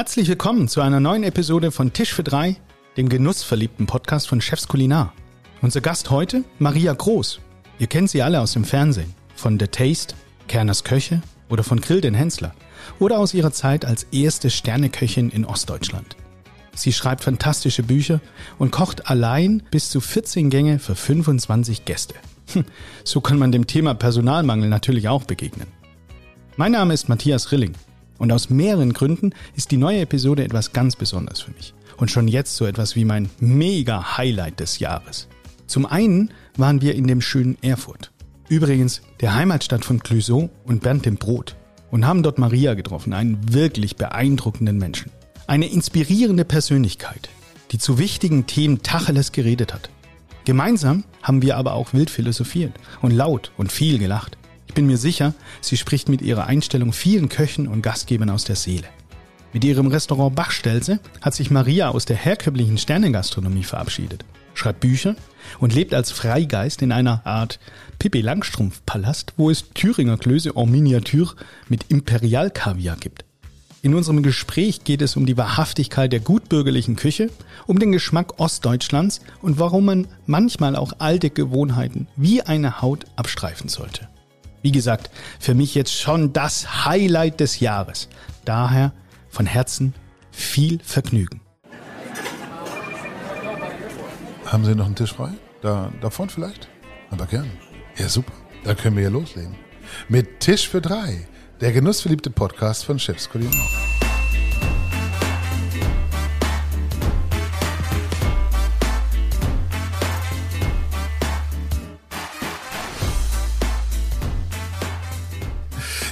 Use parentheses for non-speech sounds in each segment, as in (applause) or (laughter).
Herzlich willkommen zu einer neuen Episode von Tisch für drei, dem genussverliebten Podcast von Chefs Kulinar. Unser Gast heute, Maria Groß. Ihr kennt sie alle aus dem Fernsehen, von The Taste, Kerners Köche oder von Grill den Hensler oder aus ihrer Zeit als erste Sterneköchin in Ostdeutschland. Sie schreibt fantastische Bücher und kocht allein bis zu 14 Gänge für 25 Gäste. Hm, so kann man dem Thema Personalmangel natürlich auch begegnen. Mein Name ist Matthias Rilling und aus mehreren Gründen ist die neue Episode etwas ganz Besonderes für mich und schon jetzt so etwas wie mein mega Highlight des Jahres. Zum einen waren wir in dem schönen Erfurt. Übrigens der Heimatstadt von Clouseau und Bernd dem Brot und haben dort Maria getroffen, einen wirklich beeindruckenden Menschen. Eine inspirierende Persönlichkeit, die zu wichtigen Themen Tacheles geredet hat. Gemeinsam haben wir aber auch wild philosophiert und laut und viel gelacht. Ich bin mir sicher, sie spricht mit ihrer Einstellung vielen Köchen und Gastgebern aus der Seele. Mit ihrem Restaurant Bachstelze hat sich Maria aus der herkömmlichen Sternengastronomie verabschiedet, schreibt Bücher und lebt als Freigeist in einer Art Pippi Langstrumpf Palast, wo es Thüringer Klöße en Miniatur mit Imperialkaviar gibt. In unserem Gespräch geht es um die Wahrhaftigkeit der gutbürgerlichen Küche, um den Geschmack Ostdeutschlands und warum man manchmal auch alte Gewohnheiten wie eine Haut abstreifen sollte. Wie gesagt, für mich jetzt schon das Highlight des Jahres. Daher von Herzen viel Vergnügen. Haben Sie noch einen Tisch frei? Da, da vorne vielleicht? Aber gern. Ja, super. Dann können wir ja loslegen. Mit Tisch für drei der genussverliebte Podcast von Chefs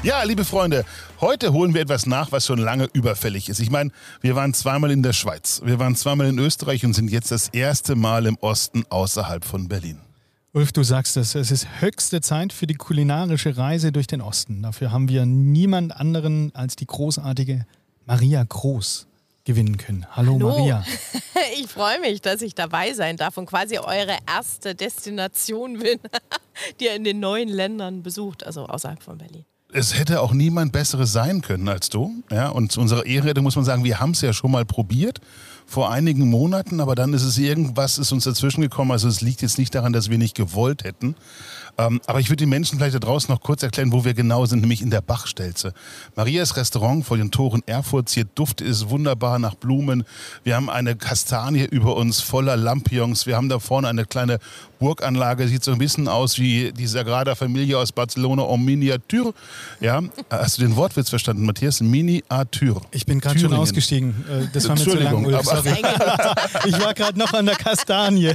Ja, liebe Freunde, heute holen wir etwas nach, was schon lange überfällig ist. Ich meine, wir waren zweimal in der Schweiz, wir waren zweimal in Österreich und sind jetzt das erste Mal im Osten außerhalb von Berlin. Ulf, du sagst es, es ist höchste Zeit für die kulinarische Reise durch den Osten. Dafür haben wir niemand anderen als die großartige Maria Groß gewinnen können. Hallo, Hallo. Maria. (laughs) Ich freue mich, dass ich dabei sein darf und quasi eure erste Destination bin, (laughs) die ihr in den neuen Ländern besucht, also außerhalb von Berlin es hätte auch niemand Besseres sein können als du. Ja, und zu unserer Ehre muss man sagen, wir haben es ja schon mal probiert vor einigen Monaten, aber dann ist es irgendwas, ist uns dazwischen gekommen. Also es liegt jetzt nicht daran, dass wir nicht gewollt hätten. Ähm, aber ich würde den Menschen vielleicht da draußen noch kurz erklären, wo wir genau sind, nämlich in der Bachstelze. Marias Restaurant vor den Toren Erfurts. Hier Duft ist wunderbar nach Blumen. Wir haben eine Kastanie über uns voller Lampions. Wir haben da vorne eine kleine Burganlage. Sieht so ein bisschen aus wie die Sagrada Familia aus Barcelona en Miniatur. Ja, hast du den Wortwitz verstanden, Matthias? Miniatur. Ich bin gerade schon ausgestiegen. Äh, das war mir zu lang, Ulf, Ich war gerade noch an der Kastanie.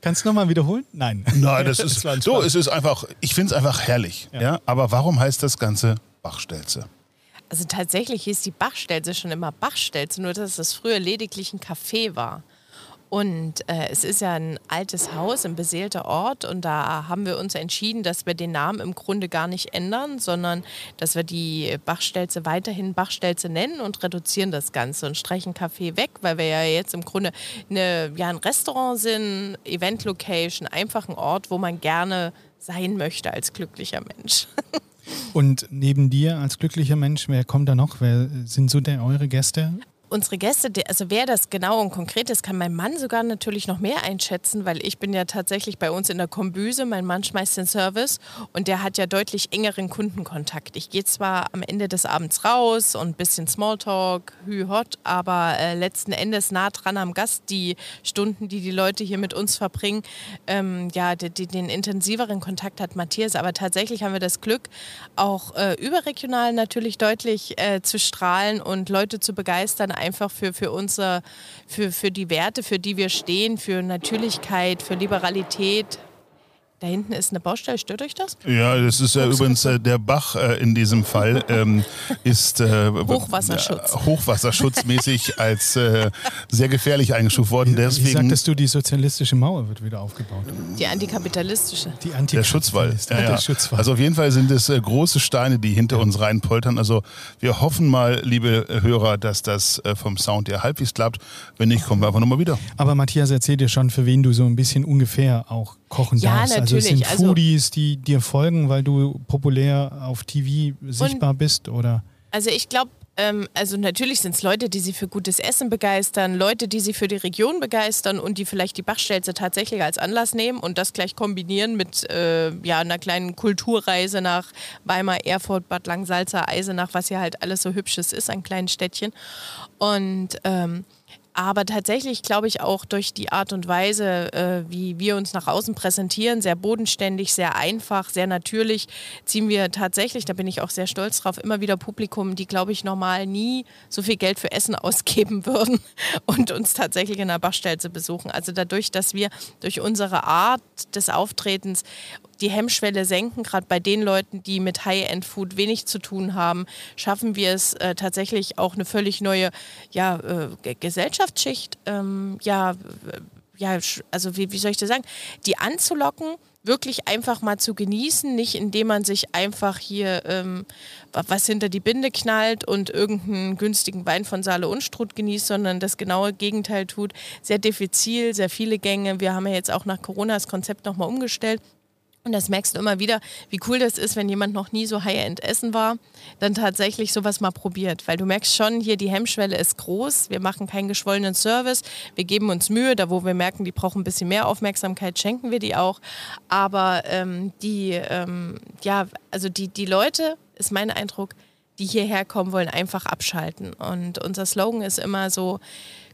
Kannst du nochmal wiederholen? Nein. Nein, das (laughs) ist so. Es ist einfach. Ich finde es einfach herrlich. Ja. ja. Aber warum heißt das Ganze Bachstelze? Also tatsächlich hieß die Bachstelze schon immer Bachstelze, nur dass es früher lediglich ein Café war. Und äh, es ist ja ein altes Haus, ein beseelter Ort. Und da haben wir uns entschieden, dass wir den Namen im Grunde gar nicht ändern, sondern dass wir die Bachstelze weiterhin Bachstelze nennen und reduzieren das Ganze und streichen Kaffee weg, weil wir ja jetzt im Grunde eine, ja, ein Restaurant sind, Event-Location, einfach ein Ort, wo man gerne sein möchte als glücklicher Mensch. (laughs) Und neben dir als glücklicher Mensch, wer kommt da noch? Wer sind so der, eure Gäste? Unsere Gäste, also wer das genau und konkret ist, kann mein Mann sogar natürlich noch mehr einschätzen, weil ich bin ja tatsächlich bei uns in der Kombüse, mein Mann schmeißt den Service und der hat ja deutlich engeren Kundenkontakt. Ich gehe zwar am Ende des Abends raus und ein bisschen Smalltalk, hü hot, aber äh, letzten Endes nah dran am Gast, die Stunden, die die Leute hier mit uns verbringen, ähm, ja, die, die, den intensiveren Kontakt hat Matthias, aber tatsächlich haben wir das Glück, auch äh, überregional natürlich deutlich äh, zu strahlen und Leute zu begeistern, einfach für, für, unser, für, für die Werte, für die wir stehen, für Natürlichkeit, für Liberalität, da hinten ist eine Baustelle, stört euch das? Ja, das ist ja übrigens äh, der Bach äh, in diesem Fall ähm, (laughs) ist äh, Hochwasserschutz. Hochwasserschutzmäßig als äh, sehr gefährlich eingestuft worden. Deswegen, Wie sagtest du, die sozialistische Mauer wird wieder aufgebaut? Die antikapitalistische. Die Antikapitalistische. Der Schutzwall. Ja, ja. Der Schutzwall. Also auf jeden Fall sind es äh, große Steine, die hinter uns reinpoltern. Also wir hoffen mal, liebe Hörer, dass das äh, vom Sound her halbwegs klappt. Wenn nicht, kommen wir einfach nochmal wieder. Aber Matthias, erzähl dir schon, für wen du so ein bisschen ungefähr auch kochen ja, darfst. Natürlich. Also es sind also Foodies, die dir folgen, weil du populär auf TV sichtbar und, bist, oder? Also ich glaube, Ähm, also natürlich sind es Leute, die sie für gutes Essen begeistern, Leute, die sie für die Region begeistern und die vielleicht die Bachstelze tatsächlich als Anlass nehmen und das gleich kombinieren mit äh, ja, einer kleinen Kulturreise nach Weimar, Erfurt, Bad Langsalza, Eisenach, was ja halt alles so hübsches ist an kleinen Städtchen. Und ähm, aber tatsächlich glaube ich auch durch die Art und Weise, äh, wie wir uns nach außen präsentieren, sehr bodenständig, sehr einfach, sehr natürlich, ziehen wir tatsächlich, da bin ich auch sehr stolz drauf, immer wieder Publikum, die glaube ich normal nie so viel Geld für Essen (laughs) ausgeben würden und uns tatsächlich in der Bachstelze besuchen. Also dadurch, dass wir durch unsere Art des Auftretens die Hemmschwelle senken, gerade bei den Leuten, die mit High-End-Food wenig zu tun haben, schaffen wir es äh, tatsächlich auch eine völlig neue ja, äh, Gesellschaftsschicht, ähm, ja, ja, also wie, wie soll ich das sagen, die anzulocken, wirklich einfach mal zu genießen, nicht indem man sich einfach hier ähm, was hinter die Binde knallt und irgendeinen günstigen Wein von Saale Unstrut genießt, sondern das genaue Gegenteil tut. Sehr diffizil, sehr viele Gänge. Wir haben ja jetzt auch nach Corona das Konzept nochmal umgestellt. Und das merkst du immer wieder, wie cool das ist, wenn jemand noch nie so High-End essen war, dann tatsächlich sowas mal probiert. Weil du merkst schon, hier die Hemmschwelle ist groß. Wir machen keinen geschwollenen Service. Wir geben uns Mühe, da wo wir merken, die brauchen ein bisschen mehr Aufmerksamkeit, schenken wir die auch. Aber ähm, die, ähm, ja, also die, die Leute, ist mein Eindruck, die hierher kommen wollen, einfach abschalten. Und unser Slogan ist immer so,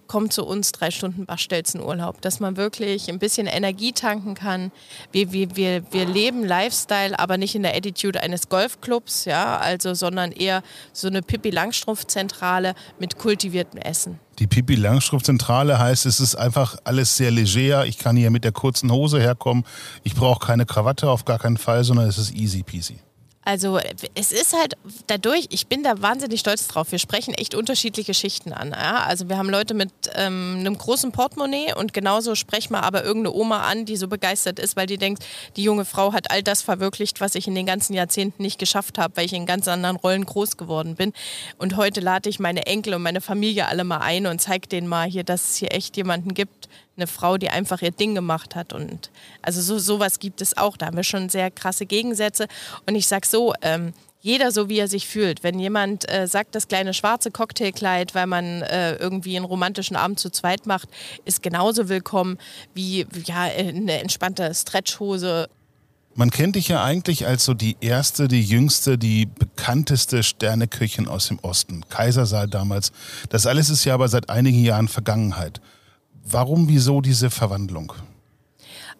kommt zu uns drei Stunden Bachstelzenurlaub, dass man wirklich ein bisschen Energie tanken kann. Wir, wir, wir, wir leben Lifestyle, aber nicht in der Attitude eines Golfclubs, ja, also, sondern eher so eine Pippi Langstrumpf-Zentrale mit kultiviertem Essen. Die Pippi Langstrumpf-Zentrale heißt, es ist einfach alles sehr leger. Ich kann hier mit der kurzen Hose herkommen. Ich brauche keine Krawatte auf gar keinen Fall, sondern es ist easy peasy. Also es ist halt dadurch, ich bin da wahnsinnig stolz drauf. Wir sprechen echt unterschiedliche Schichten an. Ja? Also wir haben Leute mit ähm, einem großen Portemonnaie und genauso sprechen wir aber irgendeine Oma an, die so begeistert ist, weil die denkt, die junge Frau hat all das verwirklicht, was ich in den ganzen Jahrzehnten nicht geschafft habe, weil ich in ganz anderen Rollen groß geworden bin. Und heute lade ich meine Enkel und meine Familie alle mal ein und zeige denen mal hier, dass es hier echt jemanden gibt, eine Frau, die einfach ihr Ding gemacht hat. Und also so sowas gibt es auch. Da haben wir schon sehr krasse Gegensätze. Und ich sag so, ähm, jeder so, wie er sich fühlt. Wenn jemand äh, sagt, das kleine schwarze Cocktailkleid, weil man äh, irgendwie einen romantischen Abend zu zweit macht, ist genauso willkommen wie ja, eine entspannte Stretchhose. Man kennt dich ja eigentlich als so die erste, die jüngste, die bekannteste Sterneköchin aus dem Osten. Kaisersaal damals. Das alles ist ja aber seit einigen Jahren Vergangenheit. Warum, wieso diese Verwandlung?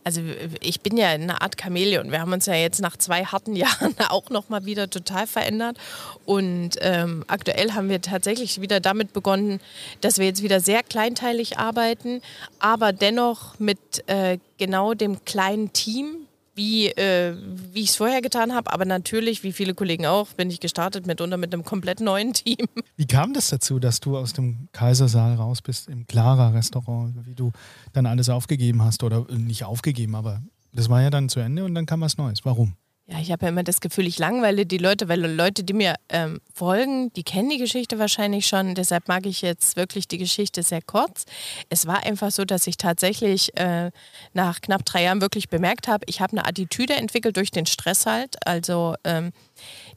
Also ich bin ja eine Art Chamäleon. Wir haben uns ja jetzt nach zwei harten (laughs) Jahren auch noch mal wieder total verändert. Und ähm, aktuell haben wir tatsächlich wieder damit begonnen, dass wir jetzt wieder sehr kleinteilig arbeiten, aber dennoch mit äh, genau dem kleinen Team, wie, äh, wie ich es vorher getan habe. Aber natürlich, wie viele Kollegen auch, bin ich gestartet mitunter mit einem komplett neuen Team. (laughs) Wie kam das dazu, dass du aus dem Kaisersaal raus bist, im Clara-Restaurant, wie du dann alles aufgegeben hast oder nicht aufgegeben, aber das war ja dann zu Ende und dann kam was Neues. Warum? Ja, ich habe ja immer das Gefühl, ich langweile die Leute, weil Leute, die mir ähm, folgen, die kennen die Geschichte wahrscheinlich schon. Deshalb mag ich jetzt wirklich die Geschichte sehr kurz. Es war einfach so, dass ich tatsächlich äh, nach knapp drei Jahren wirklich bemerkt habe, ich habe eine Attitüde entwickelt durch den Stress halt. Also ähm,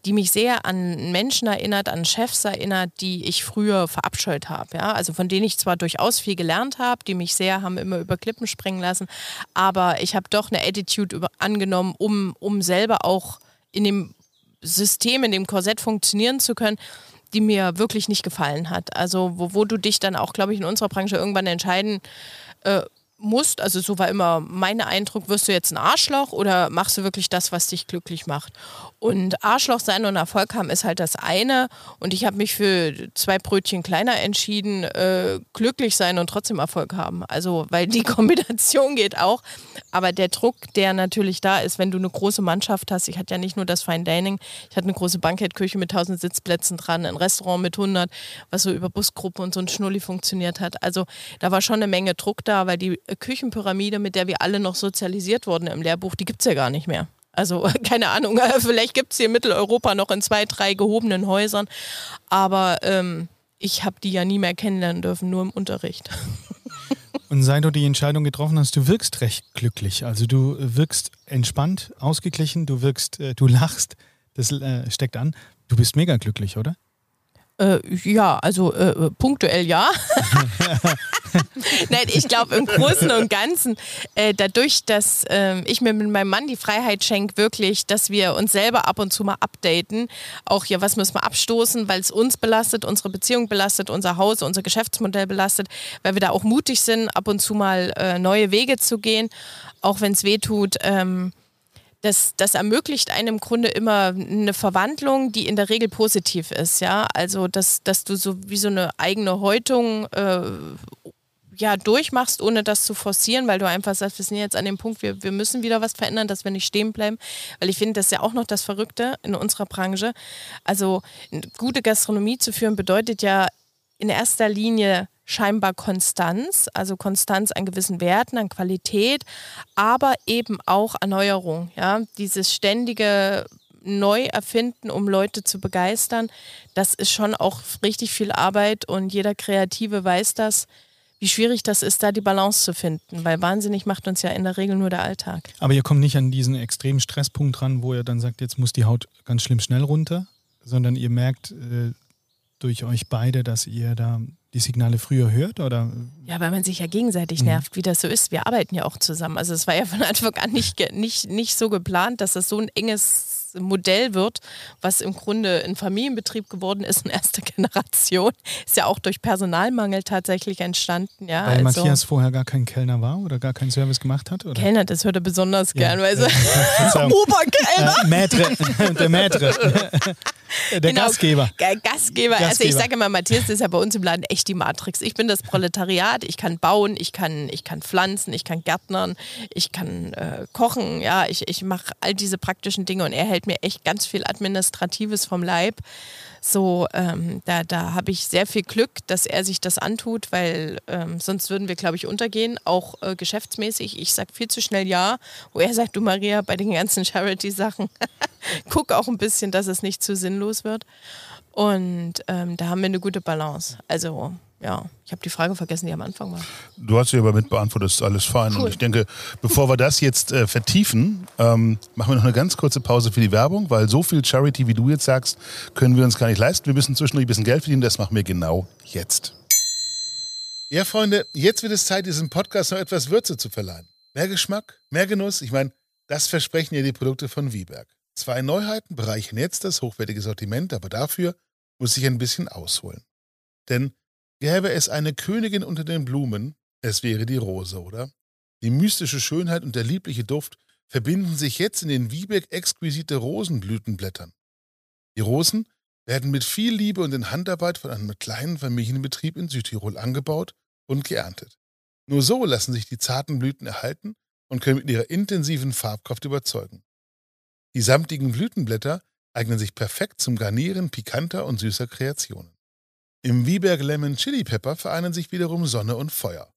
die mich sehr an Menschen erinnert, an Chefs erinnert, die ich früher verabscheut habe. Ja? Also von denen ich zwar durchaus viel gelernt habe, die mich sehr haben immer über Klippen springen lassen, aber ich habe doch eine Attitude über, angenommen, um, um selber auch in dem System, in dem Korsett funktionieren zu können, die mir wirklich nicht gefallen hat. Also wo, wo du dich dann auch, glaube ich, in unserer Branche irgendwann entscheiden äh, musst, also so war immer mein Eindruck, wirst du jetzt ein Arschloch oder machst du wirklich das, was dich glücklich macht? Und Arschloch sein und Erfolg haben ist halt das eine. Und ich habe mich für zwei Brötchen kleiner entschieden, äh, glücklich sein und trotzdem Erfolg haben. Also, weil die (laughs) Kombination geht auch. Aber der Druck, der natürlich da ist, wenn du eine große Mannschaft hast, ich hatte ja nicht nur das Fine Dining, ich hatte eine große Bankettküche mit 1000 Sitzplätzen dran, ein Restaurant mit 100, was so über Busgruppen und so ein Schnulli funktioniert hat. Also, da war schon eine Menge Druck da, weil die Küchenpyramide, mit der wir alle noch sozialisiert wurden im Lehrbuch, die gibt es ja gar nicht mehr. Also (laughs) keine Ahnung, (laughs) vielleicht gibt es hier in Mitteleuropa noch in zwei, drei gehobenen Häusern, aber ähm, ich habe die ja nie mehr kennenlernen dürfen, nur im Unterricht. (laughs) Und seit du die Entscheidung getroffen hast, du wirkst recht glücklich. Also du wirkst entspannt, ausgeglichen, du wirkst, äh, du lachst, das äh, steckt an. Du bist mega glücklich, oder? Äh, ja, also äh, äh punktuell ja. (laughs) Nein, ich glaube im Großen und Ganzen, äh, dadurch, dass äh, ich mir mit meinem Mann die Freiheit schenke, wirklich, dass wir uns selber ab und zu mal updaten, auch hier, was müssen wir abstoßen, weil es uns belastet, unsere Beziehung belastet, unser Haus, unser Geschäftsmodell belastet, weil wir da auch mutig sind, ab und zu mal äh, neue Wege zu gehen, auch wenn es weh tut. Ähm, das, das ermöglicht einem im Grunde immer eine Verwandlung, die in der Regel positiv ist, ja. Also dass, dass du so wie so eine eigene Häutung äh, ja, durchmachst, ohne das zu forcieren, weil du einfach sagst, wir sind jetzt an dem Punkt, wir, wir müssen wieder was verändern, dass wir nicht stehen bleiben. Weil ich finde, das ist ja auch noch das Verrückte in unserer Branche. Also gute Gastronomie zu führen bedeutet ja in erster Linie scheinbar Konstanz, also Konstanz an gewissen Werten, an Qualität, aber eben auch Erneuerung. Ja? Dieses ständige Neuerfinden, um Leute zu begeistern, das ist schon auch richtig viel Arbeit und jeder Kreative weiß das wie schwierig das ist, da die Balance zu finden, weil wahnsinnig macht uns ja in der Regel nur der Alltag. Aber ihr kommt nicht an diesen extremen Stresspunkt ran, wo ihr dann sagt, jetzt muss die Haut ganz schlimm schnell runter, sondern ihr merkt äh, durch euch beide, dass ihr da die Signale früher hört? Oder? Ja, weil man sich ja gegenseitig mhm. nervt, wie das so ist. Wir arbeiten ja auch zusammen. Also es war ja von Anfang an nicht, nicht, nicht so geplant, dass das so ein enges Modell wird, was im Grunde ein Familienbetrieb geworden ist in erster (laughs) Generation. Ist ja auch durch Personalmangel tatsächlich entstanden. Ja, weil also, Matthias vorher gar kein Kellner war oder gar keinen Service gemacht hat? Oder? Kellner, das hört er besonders ja. gern, weil so (laughs) Oberkellner. Äh, Maitre, (laughs) der Maitre. Der genau, Gastgeber. Gastgeber. Gastgeber. Also ich sage immer, Matthias ist ja bei uns im Laden echt die Matrix. Ich bin das Proletariat, ich kann bauen, ich kann, ich kann pflanzen, ich kann gärtnern, ich kann äh, kochen, ja, ich, ich mache all diese praktischen Dinge und er hält mir echt ganz viel Administratives vom Leib. So, ähm, da, da habe ich sehr viel Glück, dass er sich das antut, weil ähm, sonst würden wir, glaube ich, untergehen, auch äh, geschäftsmäßig. Ich sage viel zu schnell Ja, wo er sagt, du Maria, bei den ganzen (laughs) Charity-Sachen, (laughs) guck auch ein bisschen, dass es nicht zu sinnlos wird. Und ähm, da haben wir eine gute Balance. Also ja, ich habe die Frage vergessen, die am Anfang war. Du hast sie aber mit beantwortet, ist alles fein. Cool. Und ich denke, bevor wir das jetzt äh, vertiefen, ähm, machen wir noch eine ganz kurze Pause für die Werbung, weil so viel Charity, wie du jetzt sagst, können wir uns gar nicht leisten. Wir müssen zwischendurch ein bisschen Geld verdienen, das machen wir genau jetzt. Ja, Freunde, jetzt wird es Zeit, diesem Podcast noch etwas Würze zu verleihen. Mehr Geschmack, mehr Genuss. Ich meine, das versprechen ja die Produkte von Wieberg. Zwei Neuheiten bereichern jetzt das hochwertige Sortiment, aber dafür muss ich ein bisschen ausholen. Denn Gäbe es eine Königin unter den Blumen, es wäre die Rose, oder? Die mystische Schönheit und der liebliche Duft verbinden sich jetzt in den Wiebeck exquisite Rosenblütenblättern. Die Rosen werden mit viel Liebe und in Handarbeit von einem kleinen Familienbetrieb in Südtirol angebaut und geerntet. Nur so lassen sich die zarten Blüten erhalten und können mit ihrer intensiven Farbkraft überzeugen. Die samtigen Blütenblätter eignen sich perfekt zum Garnieren pikanter und süßer Kreationen. Im Wieberg Lemon Chili Pepper vereinen sich wiederum Sonne und Feuer.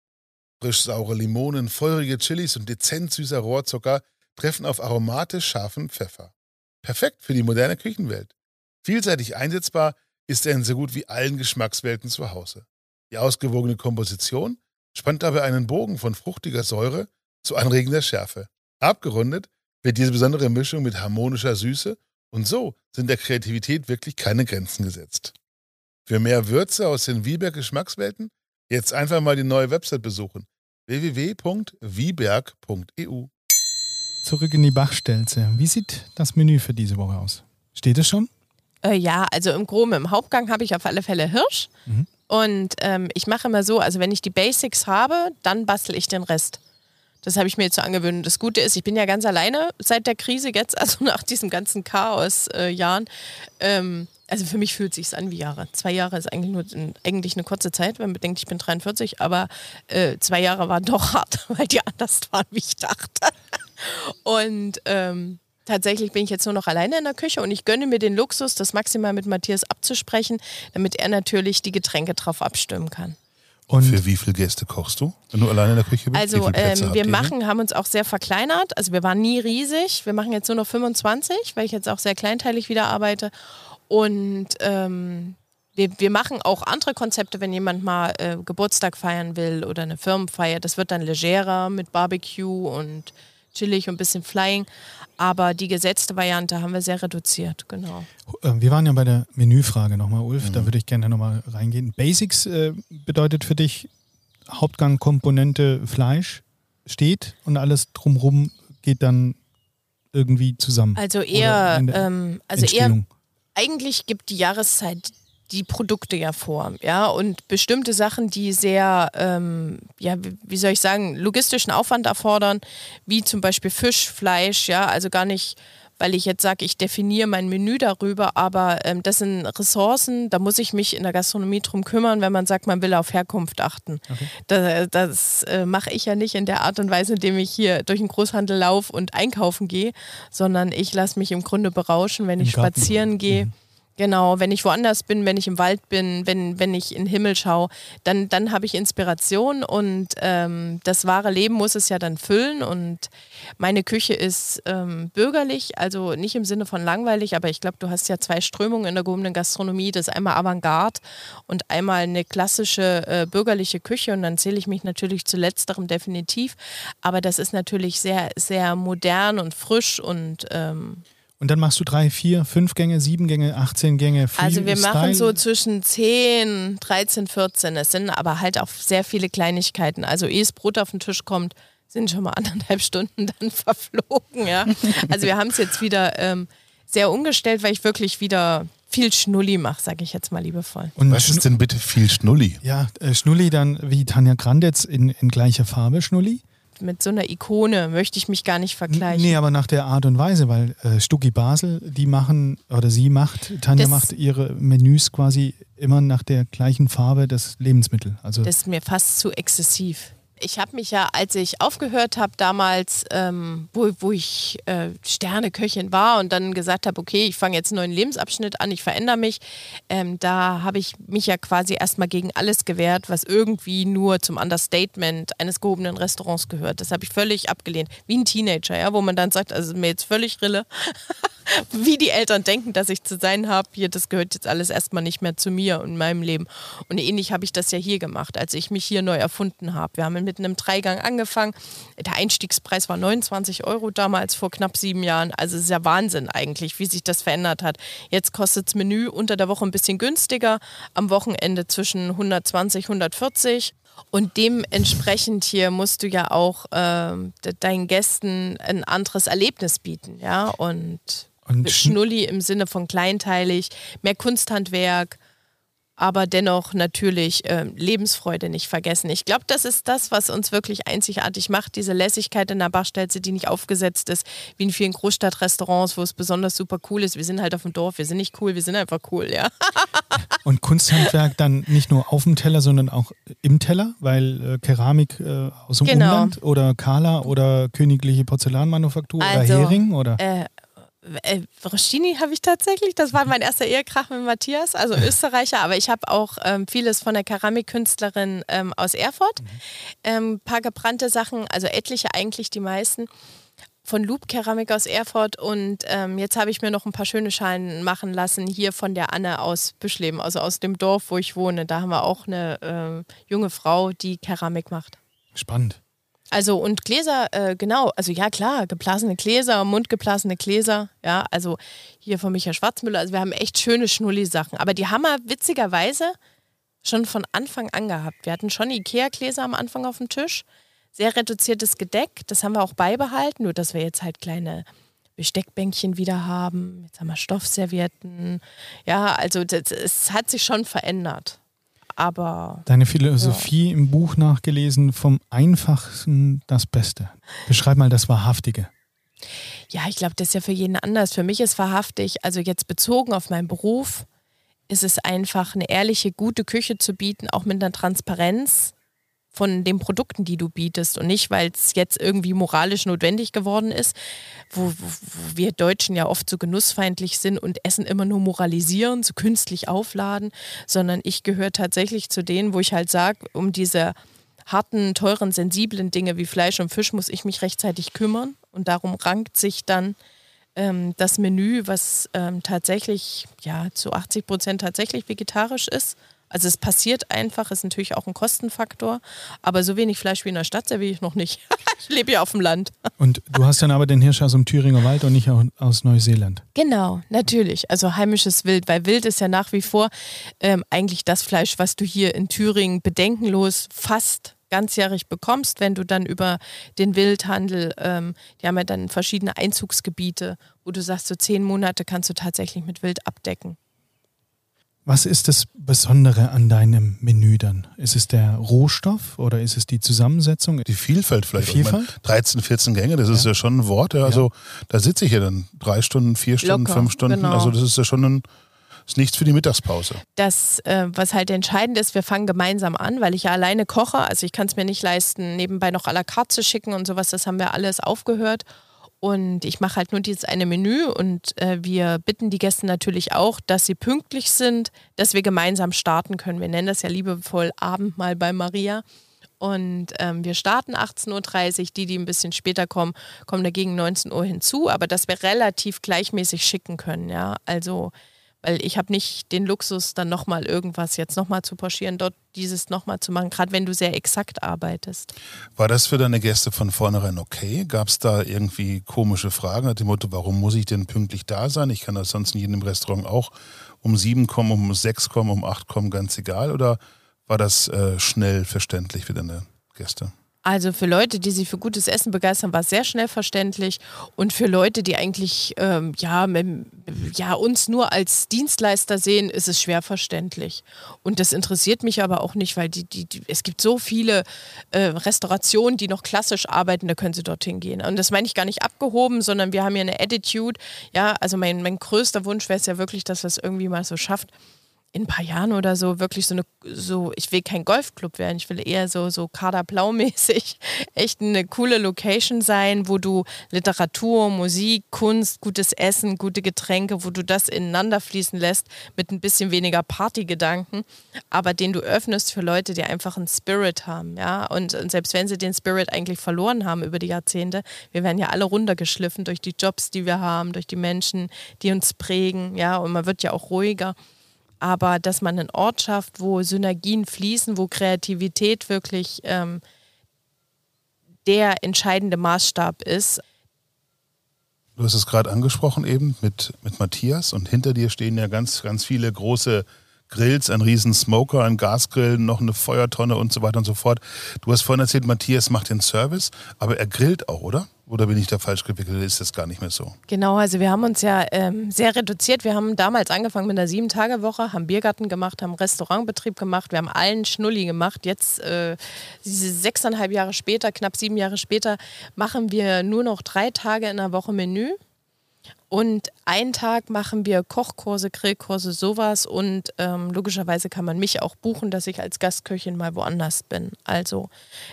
Frisch-saure Limonen, feurige Chilis und dezent süßer Rohrzucker treffen auf aromatisch scharfen Pfeffer. Perfekt für die moderne Küchenwelt. Vielseitig einsetzbar ist er in so gut wie allen Geschmackswelten zu Hause. Die ausgewogene Komposition spannt dabei einen Bogen von fruchtiger Säure zu anregender Schärfe. Abgerundet wird diese besondere Mischung mit harmonischer Süße und so sind der Kreativität wirklich keine Grenzen gesetzt. Für mehr Würze aus den Wieberg Geschmackswelten jetzt einfach mal die neue Website besuchen www.wieberg.eu. Zurück in die Bachstelze. Wie sieht das Menü für diese Woche aus? Steht es schon? Äh, ja, also im Groben im Hauptgang habe ich auf alle Fälle Hirsch. Mhm. Und ähm, ich mache immer so, also wenn ich die Basics habe, dann bastel ich den Rest. Das habe ich mir jetzt so angewöhnt. Das Gute ist, ich bin ja ganz alleine seit der Krise jetzt, (laughs) also nach diesem ganzen Chaos-Jahren. Äh, ähm, also für mich fühlt es sich an wie Jahre. Zwei Jahre ist eigentlich nur eigentlich eine kurze Zeit, wenn man bedenkt, ich bin 43, aber äh, zwei Jahre waren doch (laughs) hart, weil die anders waren, wie ich dachte. Und ähm, tatsächlich bin ich jetzt nur noch alleine in der Küche und ich gönne mir den Luxus, das maximal mit Matthias abzusprechen, damit er natürlich die Getränke drauf abstimmen kann. Und für wie viele Gäste kochst du, wenn du alleine in der Küche bist? Also ähm, wir machen, haben uns auch sehr verkleinert. Also wir waren nie riesig. Wir machen jetzt nur noch 25, weil ich jetzt auch sehr kleinteilig wieder arbeite. Und ähm, wir, wir machen auch andere Konzepte, wenn jemand mal äh, Geburtstag feiern will oder eine Firmenfeier. Das wird dann legerer mit Barbecue und chillig und ein bisschen flying. Aber die gesetzte Variante haben wir sehr reduziert, genau. Äh, wir waren ja bei der Menüfrage nochmal, Ulf. Mhm. Da würde ich gerne nochmal reingehen. Basics äh, bedeutet für dich Hauptgangkomponente Fleisch steht und alles drumherum geht dann irgendwie zusammen. Also eher, ähm, also eher, eigentlich gibt die Jahreszeit die Produkte ja vor, ja, und bestimmte Sachen, die sehr, ähm, ja, wie soll ich sagen, logistischen Aufwand erfordern, wie zum Beispiel Fisch, Fleisch, ja, also gar nicht weil ich jetzt sage, ich definiere mein Menü darüber, aber ähm, das sind Ressourcen, da muss ich mich in der Gastronomie drum kümmern, wenn man sagt, man will auf Herkunft achten. Okay. Das, das äh, mache ich ja nicht in der Art und Weise, indem ich hier durch den Großhandel laufe und einkaufen gehe, sondern ich lasse mich im Grunde berauschen, wenn Im ich Garten. spazieren gehe. Mhm Genau, wenn ich woanders bin, wenn ich im Wald bin, wenn, wenn ich in den Himmel schaue, dann, dann habe ich Inspiration und ähm, das wahre Leben muss es ja dann füllen und meine Küche ist ähm, bürgerlich, also nicht im Sinne von langweilig, aber ich glaube, du hast ja zwei Strömungen in der gehobenen Gastronomie, das ist einmal Avantgarde und einmal eine klassische äh, bürgerliche Küche und dann zähle ich mich natürlich zu letzterem definitiv, aber das ist natürlich sehr, sehr modern und frisch und ähm, und dann machst du drei, vier, fünf Gänge, sieben Gänge, 18 Gänge. Also wir Style. machen so zwischen 10, 13, 14. Es sind aber halt auch sehr viele Kleinigkeiten. Also ehe das Brot auf den Tisch kommt, sind schon mal (laughs) anderthalb Stunden dann verflogen. Ja? Also wir haben es jetzt wieder ähm, sehr umgestellt, weil ich wirklich wieder viel Schnulli mache, sage ich jetzt mal liebevoll. Und was ist denn bitte viel Schnulli? Ja, äh, Schnulli dann wie Tanja Grandetz in, in gleicher Farbe Schnulli mit so einer Ikone möchte ich mich gar nicht vergleichen. Nee, aber nach der Art und Weise, weil äh, Stucki Basel, die machen, oder sie macht, Tanja das macht ihre Menüs quasi immer nach der gleichen Farbe des Lebensmittels. Also das ist mir fast zu exzessiv ich habe mich ja, als ich aufgehört habe damals, ähm, wo, wo ich äh, Sterneköchin war und dann gesagt habe, okay, ich fange jetzt einen neuen Lebensabschnitt an, ich verändere mich, ähm, da habe ich mich ja quasi erstmal gegen alles gewehrt, was irgendwie nur zum Understatement eines gehobenen Restaurants gehört. Das habe ich völlig abgelehnt, wie ein Teenager, ja, wo man dann sagt, also mir jetzt völlig Rille. (laughs) wie die Eltern denken, dass ich zu sein habe. Hier, das gehört jetzt alles erstmal nicht mehr zu mir und meinem Leben. Und ähnlich habe ich das ja hier gemacht, als ich mich hier neu erfunden habe. Wir haben mit einem Dreigang angefangen. Der Einstiegspreis war 29 Euro damals vor knapp sieben Jahren. Also es ist ja Wahnsinn eigentlich, wie sich das verändert hat. Jetzt kostet das Menü unter der Woche ein bisschen günstiger, am Wochenende zwischen 120, 140. Und dementsprechend hier musst du ja auch äh, deinen Gästen ein anderes Erlebnis bieten, ja. Und und Schnulli im Sinne von kleinteilig, mehr Kunsthandwerk, aber dennoch natürlich äh, Lebensfreude nicht vergessen. Ich glaube, das ist das, was uns wirklich einzigartig macht, diese Lässigkeit in der Bachstelze, die nicht aufgesetzt ist, wie in vielen Großstadtrestaurants, wo es besonders super cool ist. Wir sind halt auf dem Dorf, wir sind nicht cool, wir sind einfach cool, ja. (laughs) Und Kunsthandwerk dann nicht nur auf dem Teller, sondern auch im Teller, weil äh, Keramik äh, aus dem genau. Umland oder Kala oder königliche Porzellanmanufaktur also, oder Hering oder? Äh, äh, Roschini habe ich tatsächlich, das war mein erster Ehekrach mit Matthias, also Österreicher, aber ich habe auch ähm, vieles von der Keramikkünstlerin ähm, aus Erfurt. Ein mhm. ähm, paar gebrannte Sachen, also etliche eigentlich die meisten von Loop Keramik aus Erfurt und ähm, jetzt habe ich mir noch ein paar schöne Schalen machen lassen hier von der Anne aus Büschleben, also aus dem Dorf, wo ich wohne. Da haben wir auch eine äh, junge Frau, die Keramik macht. Spannend. Also und Gläser, äh, genau, also ja klar, geblasene Gläser, mundgeblasene Gläser, ja, also hier von Michael Schwarzmüller, also wir haben echt schöne Schnulli-Sachen. Aber die haben wir witzigerweise schon von Anfang an gehabt. Wir hatten schon Ikea-Gläser am Anfang auf dem Tisch, sehr reduziertes Gedeck, das haben wir auch beibehalten, nur dass wir jetzt halt kleine Besteckbänkchen wieder haben. Jetzt haben wir Stoffservietten. Ja, also es hat sich schon verändert aber. Deine Philosophie ja. im Buch nachgelesen, vom Einfachsten das Beste. Beschreib mal das Wahrhaftige. Ja, ich glaube, das ist ja für jeden anders. Für mich ist wahrhaftig, also jetzt bezogen auf meinen Beruf, ist es einfach eine ehrliche, gute Küche zu bieten, auch mit einer Transparenz von den Produkten, die du bietest und nicht, weil es jetzt irgendwie moralisch notwendig geworden ist, wo, wo, wir Deutschen ja oft so genussfeindlich sind und Essen immer nur moralisieren, so künstlich aufladen, sondern ich gehöre tatsächlich zu denen, wo ich halt sage, um diese harten, teuren, sensiblen Dinge wie Fleisch und Fisch muss ich mich rechtzeitig kümmern. Und darum rankt sich dann ähm, das Menü, was ähm, tatsächlich ja zu 80 Prozent tatsächlich vegetarisch ist, Also es passiert einfach, ist natürlich auch ein Kostenfaktor, aber so wenig Fleisch wie in der Stadt serviere ich noch nicht. (laughs) ich lebe ja auf dem Land. Und du hast dann aber den Hirsch aus dem Thüringer Wald und nicht aus Neuseeland. Genau, natürlich. Also heimisches Wild, weil Wild ist ja nach wie vor ähm, eigentlich das Fleisch, was du hier in Thüringen bedenkenlos fast ganzjährig bekommst, wenn du dann über den Wildhandel, ähm, die haben ja dann verschiedene Einzugsgebiete, wo du sagst, so zehn Monate kannst du tatsächlich mit Wild abdecken. Was ist das Besondere an deinem Menü dann? Ist es der Rohstoff oder ist es die Zusammensetzung? Die Vielfalt vielleicht. Die Vielfalt? Meine, 13, 14 Gänge, das ja. ist ja schon ein Wort. Ja. Also da sitze ich ja dann drei Stunden, vier Stunden, Locker, fünf Stunden. Genau. Also das ist ja schon ein, ist nichts für die Mittagspause. Das, äh, was halt entscheidend ist, wir fangen gemeinsam an, weil ich ja alleine koche. Also ich kann es mir nicht leisten, nebenbei noch à la carte zu schicken und sowas. Das haben wir alles aufgehört. Und ich mache halt nur dieses eine Menü und äh, wir bitten die Gäste natürlich auch, dass sie pünktlich sind, dass wir gemeinsam starten können. Wir nennen das ja liebevoll Abendmahl bei Maria. Und ähm, wir starten 18.30 Uhr. Die, die ein bisschen später kommen, kommen dagegen 19 Uhr hinzu, aber dass wir relativ gleichmäßig schicken können. Ja, also weil ich habe nicht den Luxus, dann nochmal irgendwas jetzt nochmal zu porschieren, dort dieses nochmal zu machen, gerade wenn du sehr exakt arbeitest. War das für deine Gäste von vornherein okay? Gab es da irgendwie komische Fragen nach dem Motto, warum muss ich denn pünktlich da sein? Ich kann das sonst in jedem Restaurant auch um sieben kommen, um sechs kommen, um acht kommen, ganz egal. Oder war das äh, schnell verständlich für deine Gäste? Also für Leute, die sich für gutes Essen begeistern, war es sehr schnell verständlich. Und für Leute, die eigentlich ähm, ja, mit, ja, uns nur als Dienstleister sehen, ist es schwer verständlich. Und das interessiert mich aber auch nicht, weil die, die, die es gibt so viele äh, Restaurationen, die noch klassisch arbeiten, da können sie dorthin gehen. Und das meine ich gar nicht abgehoben, sondern wir haben ja eine Attitude. Ja, also mein, mein größter Wunsch wäre es ja wirklich, dass wir es irgendwie mal so schafft, in ein paar Jahren oder so wirklich so eine, so, ich will kein Golfclub werden, ich will eher so, so Kaderblau-mäßig (laughs) echt eine coole Location sein, wo du Literatur, Musik, Kunst, gutes Essen, gute Getränke, wo du das ineinander fließen lässt mit ein bisschen weniger Partygedanken, aber den du öffnest für Leute, die einfach einen Spirit haben, ja, und, und selbst wenn sie den Spirit eigentlich verloren haben über die Jahrzehnte, wir werden ja alle runtergeschliffen durch die Jobs, die wir haben, durch die Menschen, die uns prägen, ja, und man wird ja auch ruhiger aber dass man einen Ort schafft, wo Synergien fließen, wo Kreativität wirklich ähm, der entscheidende Maßstab ist. Du hast es gerade angesprochen eben mit, mit Matthias und hinter dir stehen ja ganz, ganz viele große Grills, ein riesen Smoker, ein Gasgrill, noch eine Feuertonne und so weiter und so fort. Du hast vorhin erzählt, Matthias macht den Service, aber er grillt auch, oder? Oder bin ich da falsch gewickelt? Ist das gar nicht mehr so? Genau, also wir haben uns ja ähm, sehr reduziert. Wir haben damals angefangen mit einer Sieben-Tage-Woche, haben Biergarten gemacht, haben Restaurantbetrieb gemacht, wir haben allen Schnulli gemacht. Jetzt, äh, diese sechseinhalb Jahre später, knapp sieben Jahre später, machen wir nur noch drei Tage in der Woche Menü. Und einen Tag machen wir Kochkurse, Grillkurse, sowas. Und ähm, logischerweise kann man mich auch buchen, dass ich als Gastköchin mal woanders bin. Also